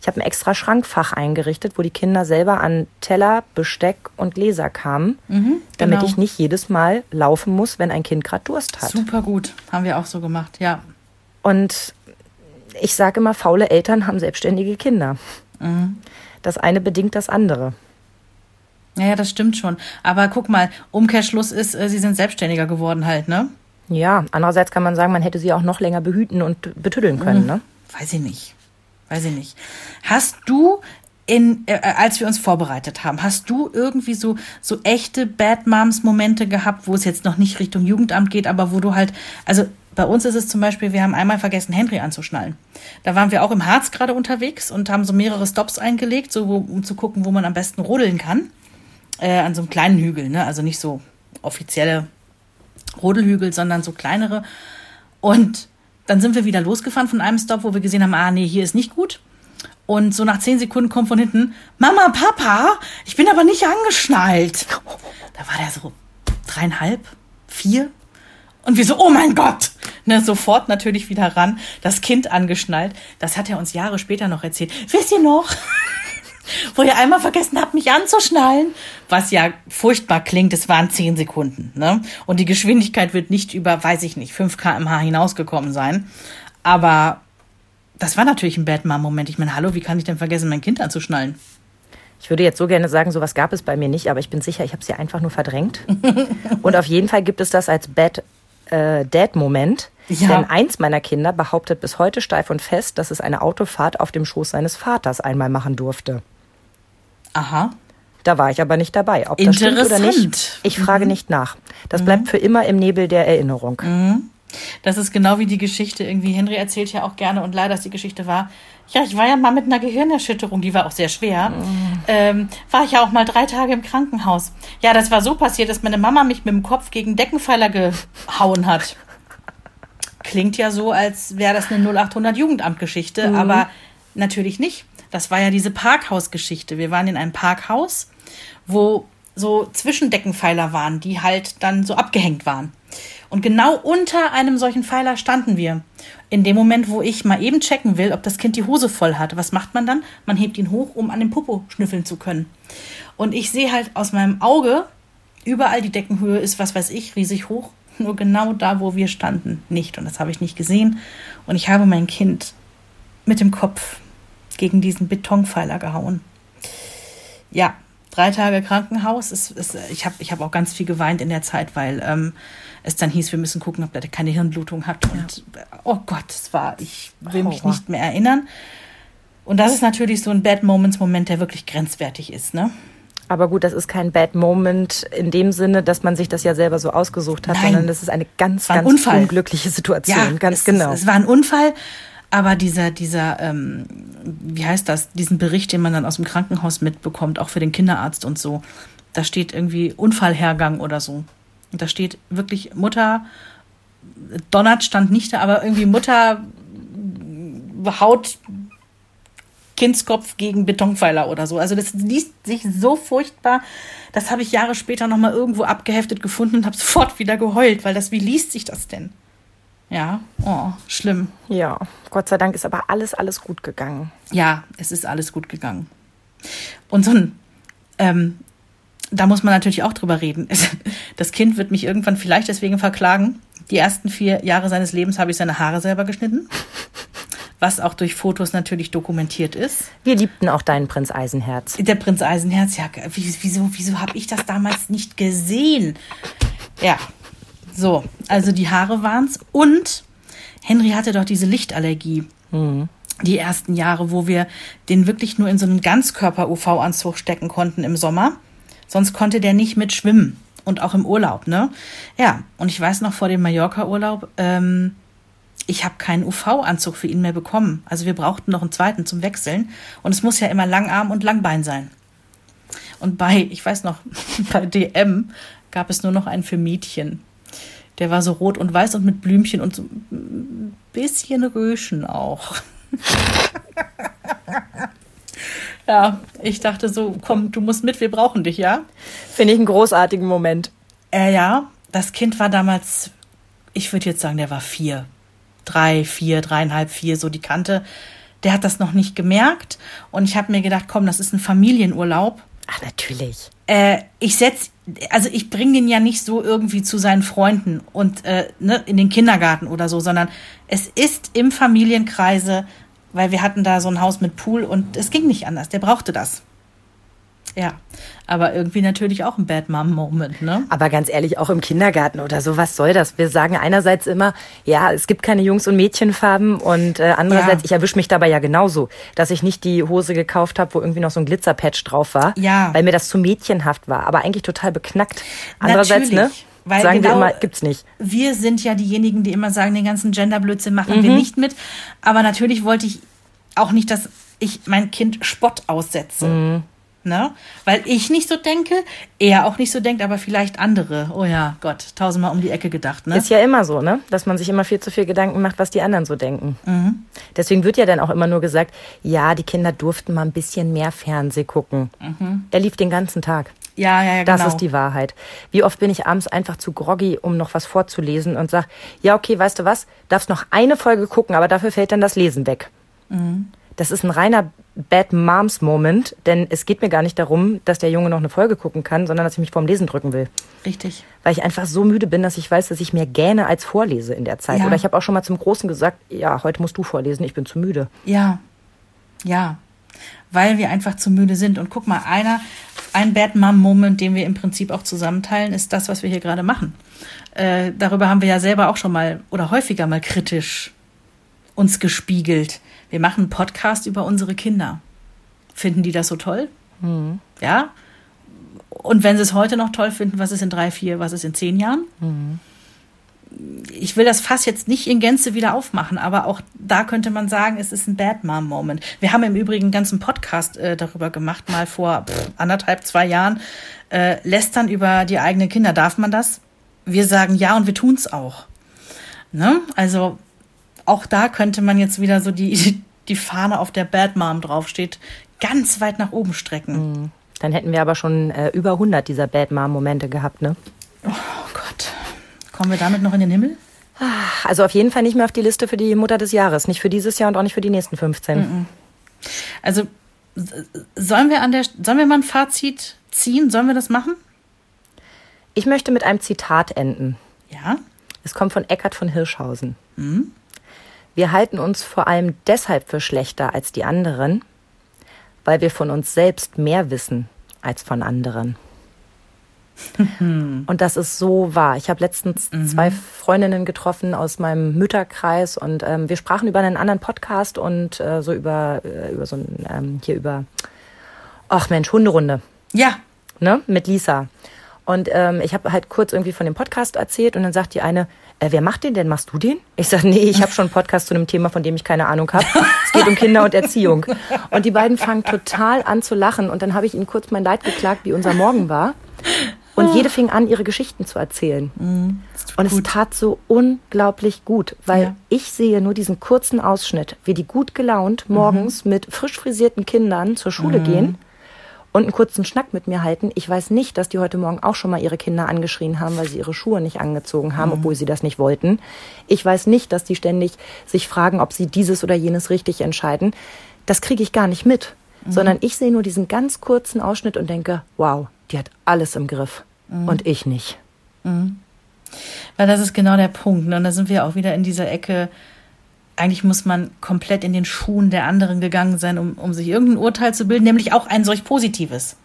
Ich habe ein extra Schrankfach eingerichtet, wo die Kinder selber an Teller, Besteck und Gläser kamen, damit genau. ich nicht jedes Mal laufen muss, wenn ein Kind gerade Durst hat. Super gut, haben wir auch so gemacht, ja. Und ich sage immer, faule Eltern haben selbstständige Kinder. Das eine bedingt das andere. Ja, das stimmt schon. Aber guck mal, Umkehrschluss ist, äh, sie sind selbstständiger geworden halt, ne? Ja, andererseits kann man sagen, man hätte sie auch noch länger behüten und betüddeln können. Ne? Weiß ich nicht. Weiß ich nicht. Hast du in, äh, als wir uns vorbereitet haben, hast du irgendwie so, so echte Bad Moms Momente gehabt, wo es jetzt noch nicht Richtung Jugendamt geht, aber wo du halt, also bei uns ist es zum Beispiel, wir haben einmal vergessen, Henry anzuschnallen. Da waren wir auch im Harz gerade unterwegs und haben so mehrere Stops eingelegt, so wo, um zu gucken, wo man am besten rodeln kann. Äh, an so einem kleinen Hügel, ne? Also nicht so offizielle Rodelhügel, sondern so kleinere. Und dann sind wir wieder losgefahren von einem Stop, wo wir gesehen haben, ah nee, hier ist nicht gut. Und so nach zehn Sekunden kommt von hinten, Mama, Papa, ich bin aber nicht angeschnallt. Da war der so dreieinhalb, vier. Und wir so, oh mein Gott! Ne, sofort natürlich wieder ran, das Kind angeschnallt. Das hat er uns Jahre später noch erzählt. Wisst ihr noch? Wo ihr einmal vergessen habt, mich anzuschnallen. Was ja furchtbar klingt, es waren 10 Sekunden. Ne? Und die Geschwindigkeit wird nicht über, weiß ich nicht, 5 km/h hinausgekommen sein. Aber das war natürlich ein Bad Mom-Moment. Ich meine, hallo, wie kann ich denn vergessen, mein Kind anzuschnallen? Ich würde jetzt so gerne sagen, sowas gab es bei mir nicht, aber ich bin sicher, ich habe sie einfach nur verdrängt. und auf jeden Fall gibt es das als Bad äh, Dad-Moment. Ja. Denn eins meiner Kinder behauptet bis heute steif und fest, dass es eine Autofahrt auf dem Schoß seines Vaters einmal machen durfte. Aha. Da war ich aber nicht dabei. Ob das stimmt oder Interessant. Mhm. nicht, ich frage nicht nach. Das bleibt für immer im Nebel der Erinnerung. Das ist genau wie die Geschichte irgendwie. Henry erzählt ja auch gerne und leider ist die Geschichte wahr. Ja, ich war ja mal mit einer Gehirnerschütterung, die war auch sehr schwer. Ähm, war ich ja auch mal drei Tage im Krankenhaus. Ja, das war so passiert, dass meine Mama mich mit dem Kopf gegen Deckenpfeiler gehauen hat. Klingt ja so, als wäre das eine 0800 Jugendamtgeschichte, aber natürlich nicht. Das war ja diese Parkhausgeschichte. Wir waren in einem Parkhaus, wo so Zwischendeckenpfeiler waren, die halt dann so abgehängt waren. Und genau unter einem solchen Pfeiler standen wir. In dem Moment, wo ich mal eben checken will, ob das Kind die Hose voll hat, was macht man dann? Man hebt ihn hoch, um an den Popo schnüffeln zu können. Und ich sehe halt aus meinem Auge, überall die Deckenhöhe ist, was weiß ich, riesig hoch. Nur genau da, wo wir standen, nicht. Und das habe ich nicht gesehen. Und ich habe mein Kind mit dem Kopf gegen diesen Betonpfeiler gehauen. Ja, drei Tage Krankenhaus. Es, es, ich habe ich hab auch ganz viel geweint in der Zeit, weil ähm, es dann hieß, wir müssen gucken, ob der keine Hirnblutung hat. Und äh, oh Gott, es war, ich will mich Horror. nicht mehr erinnern. Und das ist natürlich so ein Bad Moments Moment, der wirklich grenzwertig ist, ne? Aber gut, das ist kein Bad Moment in dem Sinne, dass man sich das ja selber so ausgesucht hat, Nein. sondern das ist eine ganz, ganz Unfall. unglückliche Situation. ganz es, genau. Es war ein Unfall, aber dieser, dieser, ähm, wie heißt das, diesen Bericht, den man dann aus dem Krankenhaus mitbekommt, auch für den Kinderarzt und so, da steht irgendwie Unfallhergang oder so. Und da steht wirklich Mutter, Donnert stand nicht da, aber irgendwie Mutter haut Kindskopf gegen Betonpfeiler oder so. Also das liest sich so furchtbar. Das habe ich Jahre später nochmal irgendwo abgeheftet gefunden und habe sofort wieder geheult, weil das, wie liest sich das denn? Ja, oh, schlimm. ja, Gott sei Dank ist aber alles, alles gut gegangen. Ja, es ist alles gut gegangen. Und so ein, ähm, da muss man natürlich auch drüber reden. Das Kind wird mich irgendwann vielleicht deswegen verklagen. Die ersten vier Jahre seines Lebens habe ich seine Haare selber geschnitten, was auch durch Fotos natürlich dokumentiert ist. Wir liebten auch deinen Prinz Eisenherz. Der Prinz Eisenherz, ja, wie- wieso, wieso habe ich das damals nicht gesehen? Ja, so, also die Haare waren's. Und Henry hatte doch diese Lichtallergie. Die ersten Jahre, wo wir den wirklich nur in so einen Ganzkörper-UV-Anzug stecken konnten im Sommer. Sonst konnte der nicht mit schwimmen. Und auch im Urlaub, ne? Ja, und ich weiß noch vor dem Mallorca-Urlaub, ähm, ich habe keinen UV-Anzug für ihn mehr bekommen. Also wir brauchten noch einen zweiten zum Wechseln. Und es muss ja immer Langarm und Langbein sein. Und bei, ich weiß noch, bei DM gab es nur noch einen für Mädchen. Der war so rot und weiß und mit Blümchen und so ein bisschen Röschen auch. ja, ich dachte so, komm, du musst mit, wir brauchen dich, ja? Finde ich einen großartigen Moment. Äh, ja, das Kind war damals, ich würde jetzt sagen, der war vier. Drei, vier, dreieinhalb, vier, so die Kante. Der hat das noch nicht gemerkt. Und ich habe mir gedacht, komm, das ist ein Familienurlaub. Ach, natürlich. Äh, ich setz, also ich bringe den ja nicht so irgendwie zu seinen Freunden und äh, ne, in den Kindergarten oder so, sondern es ist im Familienkreise, weil wir hatten da so ein Haus mit Pool und es ging nicht anders. Der brauchte das. Ja, aber irgendwie natürlich auch ein Bad Mom Moment, ne? Aber ganz ehrlich, auch im Kindergarten oder so, was soll das? Wir sagen einerseits immer, ja, es gibt keine Jungs- und Mädchenfarben und äh, andererseits, Ja. ich erwische mich dabei ja genauso, dass ich nicht die Hose gekauft habe, wo irgendwie noch so ein Glitzerpatch drauf war, Ja. weil mir das zu mädchenhaft war, aber eigentlich total beknackt. Andererseits, ne? Natürlich, weil sagen genau- wir immer, gibt's nicht. wir sind ja diejenigen, die immer sagen, den ganzen Genderblödsinn machen Mhm. wir nicht mit. Aber natürlich wollte ich auch nicht, dass ich mein Kind Spott aussetze. Mhm. Ne? Weil ich nicht so denke, er auch nicht so denkt, aber vielleicht andere. Oh ja, Gott, tausendmal um die Ecke gedacht. Ne? Ist ja immer so, ne? Dass man sich immer viel zu viel Gedanken macht, was die anderen so denken. Deswegen wird ja dann auch immer nur gesagt, ja, die Kinder durften mal ein bisschen mehr Fernseh gucken. Er lief den ganzen Tag. ja, ja, ja, Das genau. ist die Wahrheit. Wie oft bin ich abends einfach zu groggy, um noch was vorzulesen und sag, ja, okay, weißt du was, darfst noch eine Folge gucken, aber dafür fällt dann das Lesen weg. Das ist ein reiner Bad Moms Moment, denn es geht mir gar nicht darum, dass der Junge noch eine Folge gucken kann, sondern dass ich mich vorm Lesen drücken will. Richtig. Weil ich einfach so müde bin, dass ich weiß, dass ich mehr gähne als vorlese in der Zeit. Ja. Oder ich habe auch schon mal zum Großen gesagt, ja, heute musst du vorlesen, ich bin zu müde. Ja, ja, weil wir einfach zu müde sind. Und guck mal, einer, ein Bad Mom Moment, den wir im Prinzip auch zusammenteilen, ist das, was wir hier gerade machen. Äh, darüber haben wir ja selber auch schon mal oder häufiger mal kritisch uns gespiegelt. Wir machen einen Podcast über unsere Kinder. Finden die das so toll? Ja. Und wenn sie es heute noch toll finden, was ist in drei, vier, was ist in zehn Jahren? ich will das Fass jetzt nicht in Gänze wieder aufmachen, aber auch da könnte man sagen, es ist ein Bad Mom Moment. Wir haben im Übrigen einen ganzen Podcast äh, darüber gemacht, mal vor pff, anderthalb, zwei Jahren. Äh, lästern über die eigenen Kinder, darf man das? Wir sagen ja und wir tun's auch. Ne? Also auch da könnte man jetzt wieder so die, die Fahne, auf der Bad Mom draufsteht, ganz weit nach oben strecken. Dann hätten wir aber schon äh, über 100 dieser Bad Mom Momente gehabt, ne? Oh Gott. Kommen wir damit noch in den Himmel? Also auf jeden Fall nicht mehr auf die Liste für die Mutter des Jahres. Nicht für dieses Jahr und auch nicht für die nächsten 15. Also sollen wir an der sollen wir mal ein Fazit ziehen? Sollen wir das machen? Ich möchte mit einem Zitat enden. Ja. Es kommt von Eckhard von Hirschhausen. Wir halten uns vor allem deshalb für schlechter als die anderen, weil wir von uns selbst mehr wissen als von anderen. Und das ist so wahr. Ich habe letztens zwei Freundinnen getroffen aus meinem Mütterkreis und ähm, wir sprachen über einen anderen Podcast und äh, so über, äh, über so ein, ähm, hier über, ach Mensch, Hunderunde Ja. ne, mit Lisa. Und ähm, ich habe halt kurz irgendwie von dem Podcast erzählt und dann sagt die eine, äh, wer macht den denn? Machst du den? Ich sage, nee, ich habe schon einen Podcast zu einem Thema, von dem ich keine Ahnung habe. Es geht um Kinder und Erziehung. Und die beiden fangen total an zu lachen und dann habe ich ihnen kurz mein Leid geklagt, wie unser Morgen war. Und jede fing an, ihre Geschichten zu erzählen. Und es tat so unglaublich gut, weil Ja. ich sehe nur diesen kurzen Ausschnitt, wie die gut gelaunt morgens mit frisch frisierten Kindern zur Schule gehen und einen kurzen Schnack mit mir halten. Ich weiß nicht, dass die heute Morgen auch schon mal ihre Kinder angeschrien haben, weil sie ihre Schuhe nicht angezogen haben, obwohl sie das nicht wollten. Ich weiß nicht, dass die ständig sich fragen, ob sie dieses oder jenes richtig entscheiden. Das kriege ich gar nicht mit, sondern ich sehe nur diesen ganz kurzen Ausschnitt und denke, wow, die hat alles im Griff und ich nicht. Weil das ist genau der Punkt. Ne? Und da sind wir auch wieder in dieser Ecke. Eigentlich muss man komplett in den Schuhen der anderen gegangen sein, um, um sich irgendein Urteil zu bilden, nämlich auch ein solch positives.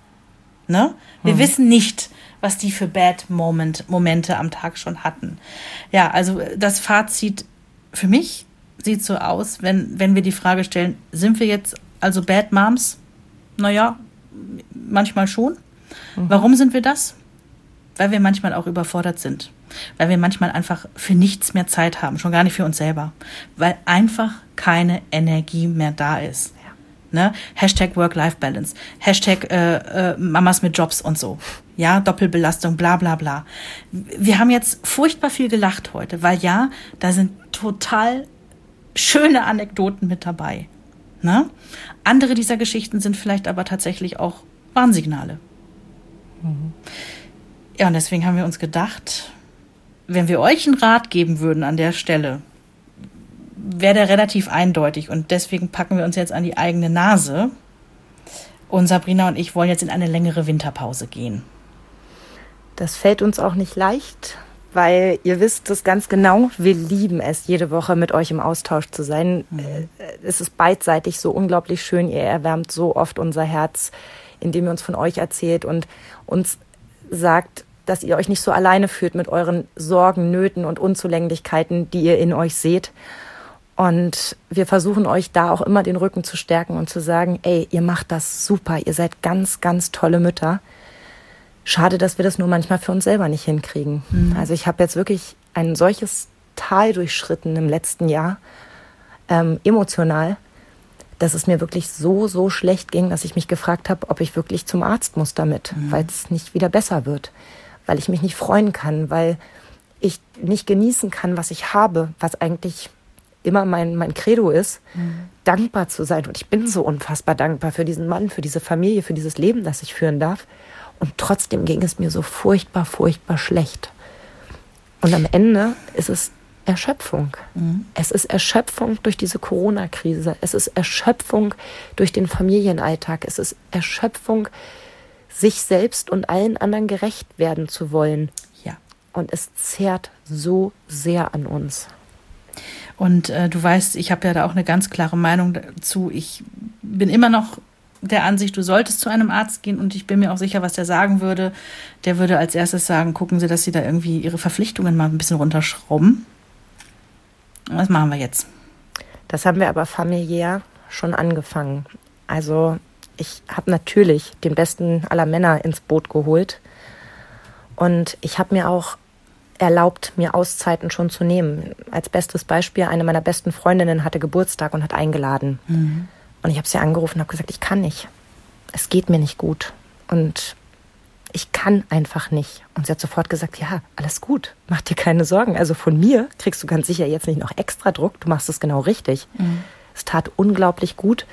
Ne? Wir wissen nicht, was die für Bad Moment, Momente am Tag schon hatten. Ja, also das Fazit für mich sieht so aus, wenn, wenn wir die Frage stellen, sind wir jetzt also Bad Moms? Naja, manchmal schon. Warum sind wir das? Weil wir manchmal auch überfordert sind, weil wir manchmal einfach für nichts mehr Zeit haben, schon gar nicht für uns selber, weil einfach keine Energie mehr da ist. Ne? Hashtag Work-Life-Balance, Hashtag äh, äh, Mamas mit Jobs und so. Ja, Doppelbelastung, bla bla bla. Wir haben jetzt furchtbar viel gelacht heute, weil ja, da sind total schöne Anekdoten mit dabei. Ne? Andere dieser Geschichten sind vielleicht aber tatsächlich auch Warnsignale. Mhm. Ja, und deswegen haben wir uns gedacht, wenn wir euch einen Rat geben würden an der Stelle, wäre der relativ eindeutig und deswegen packen wir uns jetzt an die eigene Nase. Und Sabrina und ich wollen jetzt in eine längere Winterpause gehen. Das fällt uns auch nicht leicht, weil ihr wisst es ganz genau, wir lieben es, jede Woche mit euch im Austausch zu sein. Mhm. Äh, es ist beidseitig so unglaublich schön. Ihr erwärmt so oft unser Herz, indem ihr uns von euch erzählt und uns sagt, dass ihr euch nicht so alleine fühlt mit euren Sorgen, Nöten und Unzulänglichkeiten, die ihr in euch seht. Und wir versuchen euch da auch immer den Rücken zu stärken und zu sagen, ey, ihr macht das super, ihr seid ganz, ganz tolle Mütter. Schade, dass wir das nur manchmal für uns selber nicht hinkriegen. Mhm. Also ich habe jetzt wirklich ein solches Tal durchschritten im letzten Jahr, ähm, emotional, dass es mir wirklich so, so schlecht ging, dass ich mich gefragt habe, ob ich wirklich zum Arzt muss damit, mhm. weil es nicht wieder besser wird, weil ich mich nicht freuen kann, weil ich nicht genießen kann, was ich habe, was eigentlich immer mein, mein Credo ist, mhm. dankbar zu sein. Und ich bin so unfassbar dankbar für diesen Mann, für diese Familie, für dieses Leben, das ich führen darf. Und trotzdem ging es mir so furchtbar, furchtbar schlecht. Und am Ende ist es Erschöpfung. Mhm. Es ist Erschöpfung durch diese Corona-Krise. Es ist Erschöpfung durch den Familienalltag. Es ist Erschöpfung, sich selbst und allen anderen gerecht werden zu wollen. Ja. Und es zehrt so sehr an uns. Und äh, du weißt, ich habe ja da auch eine ganz klare Meinung dazu. Ich bin immer noch der Ansicht, du solltest zu einem Arzt gehen und ich bin mir auch sicher, was der sagen würde. Der würde als erstes sagen, gucken Sie, dass Sie da irgendwie Ihre Verpflichtungen mal ein bisschen runterschrauben. Was machen wir jetzt? Das haben wir aber familiär schon angefangen. Also ich habe natürlich den besten aller Männer ins Boot geholt und ich habe mir auch erlaubt, mir Auszeiten schon zu nehmen. Als bestes Beispiel, eine meiner besten Freundinnen hatte Geburtstag und hat eingeladen. Mhm. Und ich habe sie angerufen und habe gesagt, ich kann nicht. Es geht mir nicht gut. Und ich kann einfach nicht. Und sie hat sofort gesagt, ja, alles gut, mach dir keine Sorgen. Also von mir kriegst du ganz sicher jetzt nicht noch extra Druck, du machst es genau richtig. Mhm. Es tat unglaublich gut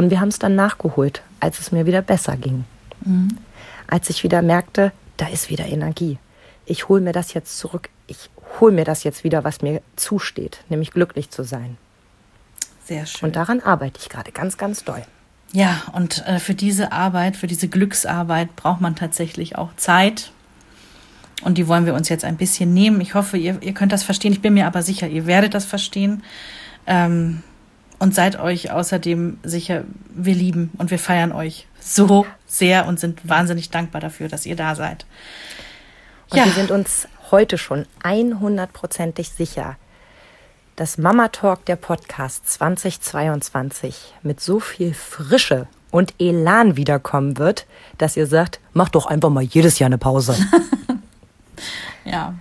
und wir haben es dann nachgeholt, als es mir wieder besser ging. Mhm. Als ich wieder merkte, da ist wieder Energie ich hole mir das jetzt zurück, ich hole mir das jetzt wieder, was mir zusteht, nämlich glücklich zu sein. Sehr schön. Und daran arbeite ich gerade ganz, ganz doll. Ja, und äh, für diese Arbeit, für diese Glücksarbeit braucht man tatsächlich auch Zeit. Und die wollen wir uns jetzt ein bisschen nehmen. Ich hoffe, ihr, ihr könnt das verstehen. Ich bin mir aber sicher, ihr werdet das verstehen. Ähm, und seid euch außerdem sicher, wir lieben und wir feiern euch so sehr und sind wahnsinnig dankbar dafür, dass ihr da seid. Und ja. wir sind uns heute schon 100%ig sicher, dass Mama Talk der Podcast 2022 mit so viel Frische und Elan wiederkommen wird, dass ihr sagt, macht doch einfach mal jedes Jahr eine Pause. ja.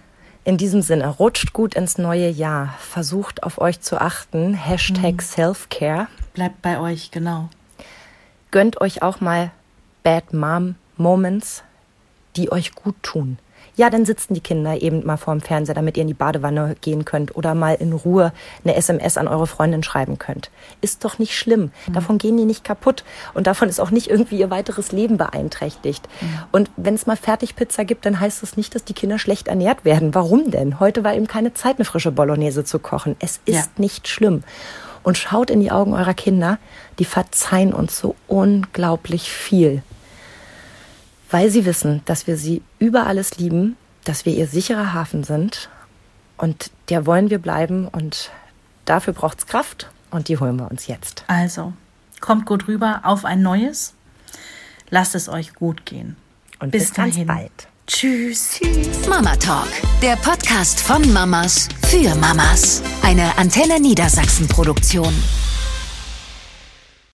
In diesem Sinne, rutscht gut ins neue Jahr. Versucht auf euch zu achten. Hashtag mhm. Self-Care. Bleibt bei euch, genau. Gönnt euch auch mal Bad Mom Moments, die euch gut tun ja, dann sitzen die Kinder eben mal vorm Fernseher, damit ihr in die Badewanne gehen könnt oder mal in Ruhe eine SMS an eure Freundin schreiben könnt. Ist doch nicht schlimm. Mhm. Davon gehen die nicht kaputt und davon ist auch nicht irgendwie ihr weiteres Leben beeinträchtigt. Mhm. Und wenn es mal Fertigpizza gibt, dann heißt das nicht, dass die Kinder schlecht ernährt werden. Warum denn? Heute war eben keine Zeit, eine frische Bolognese zu kochen. Es ist ja. nicht schlimm. Und schaut in die Augen eurer Kinder, die verzeihen uns so unglaublich viel weil sie wissen, dass wir sie über alles lieben, dass wir ihr sicherer Hafen sind und der wollen wir bleiben und dafür braucht es Kraft und die holen wir uns jetzt. Also, kommt gut rüber auf ein neues. Lasst es euch gut gehen. Und bis, bis dahin. bald. Tschüss. Tschüss. Mama Talk, der Podcast von Mamas für Mamas. Eine Antenne Niedersachsen Produktion.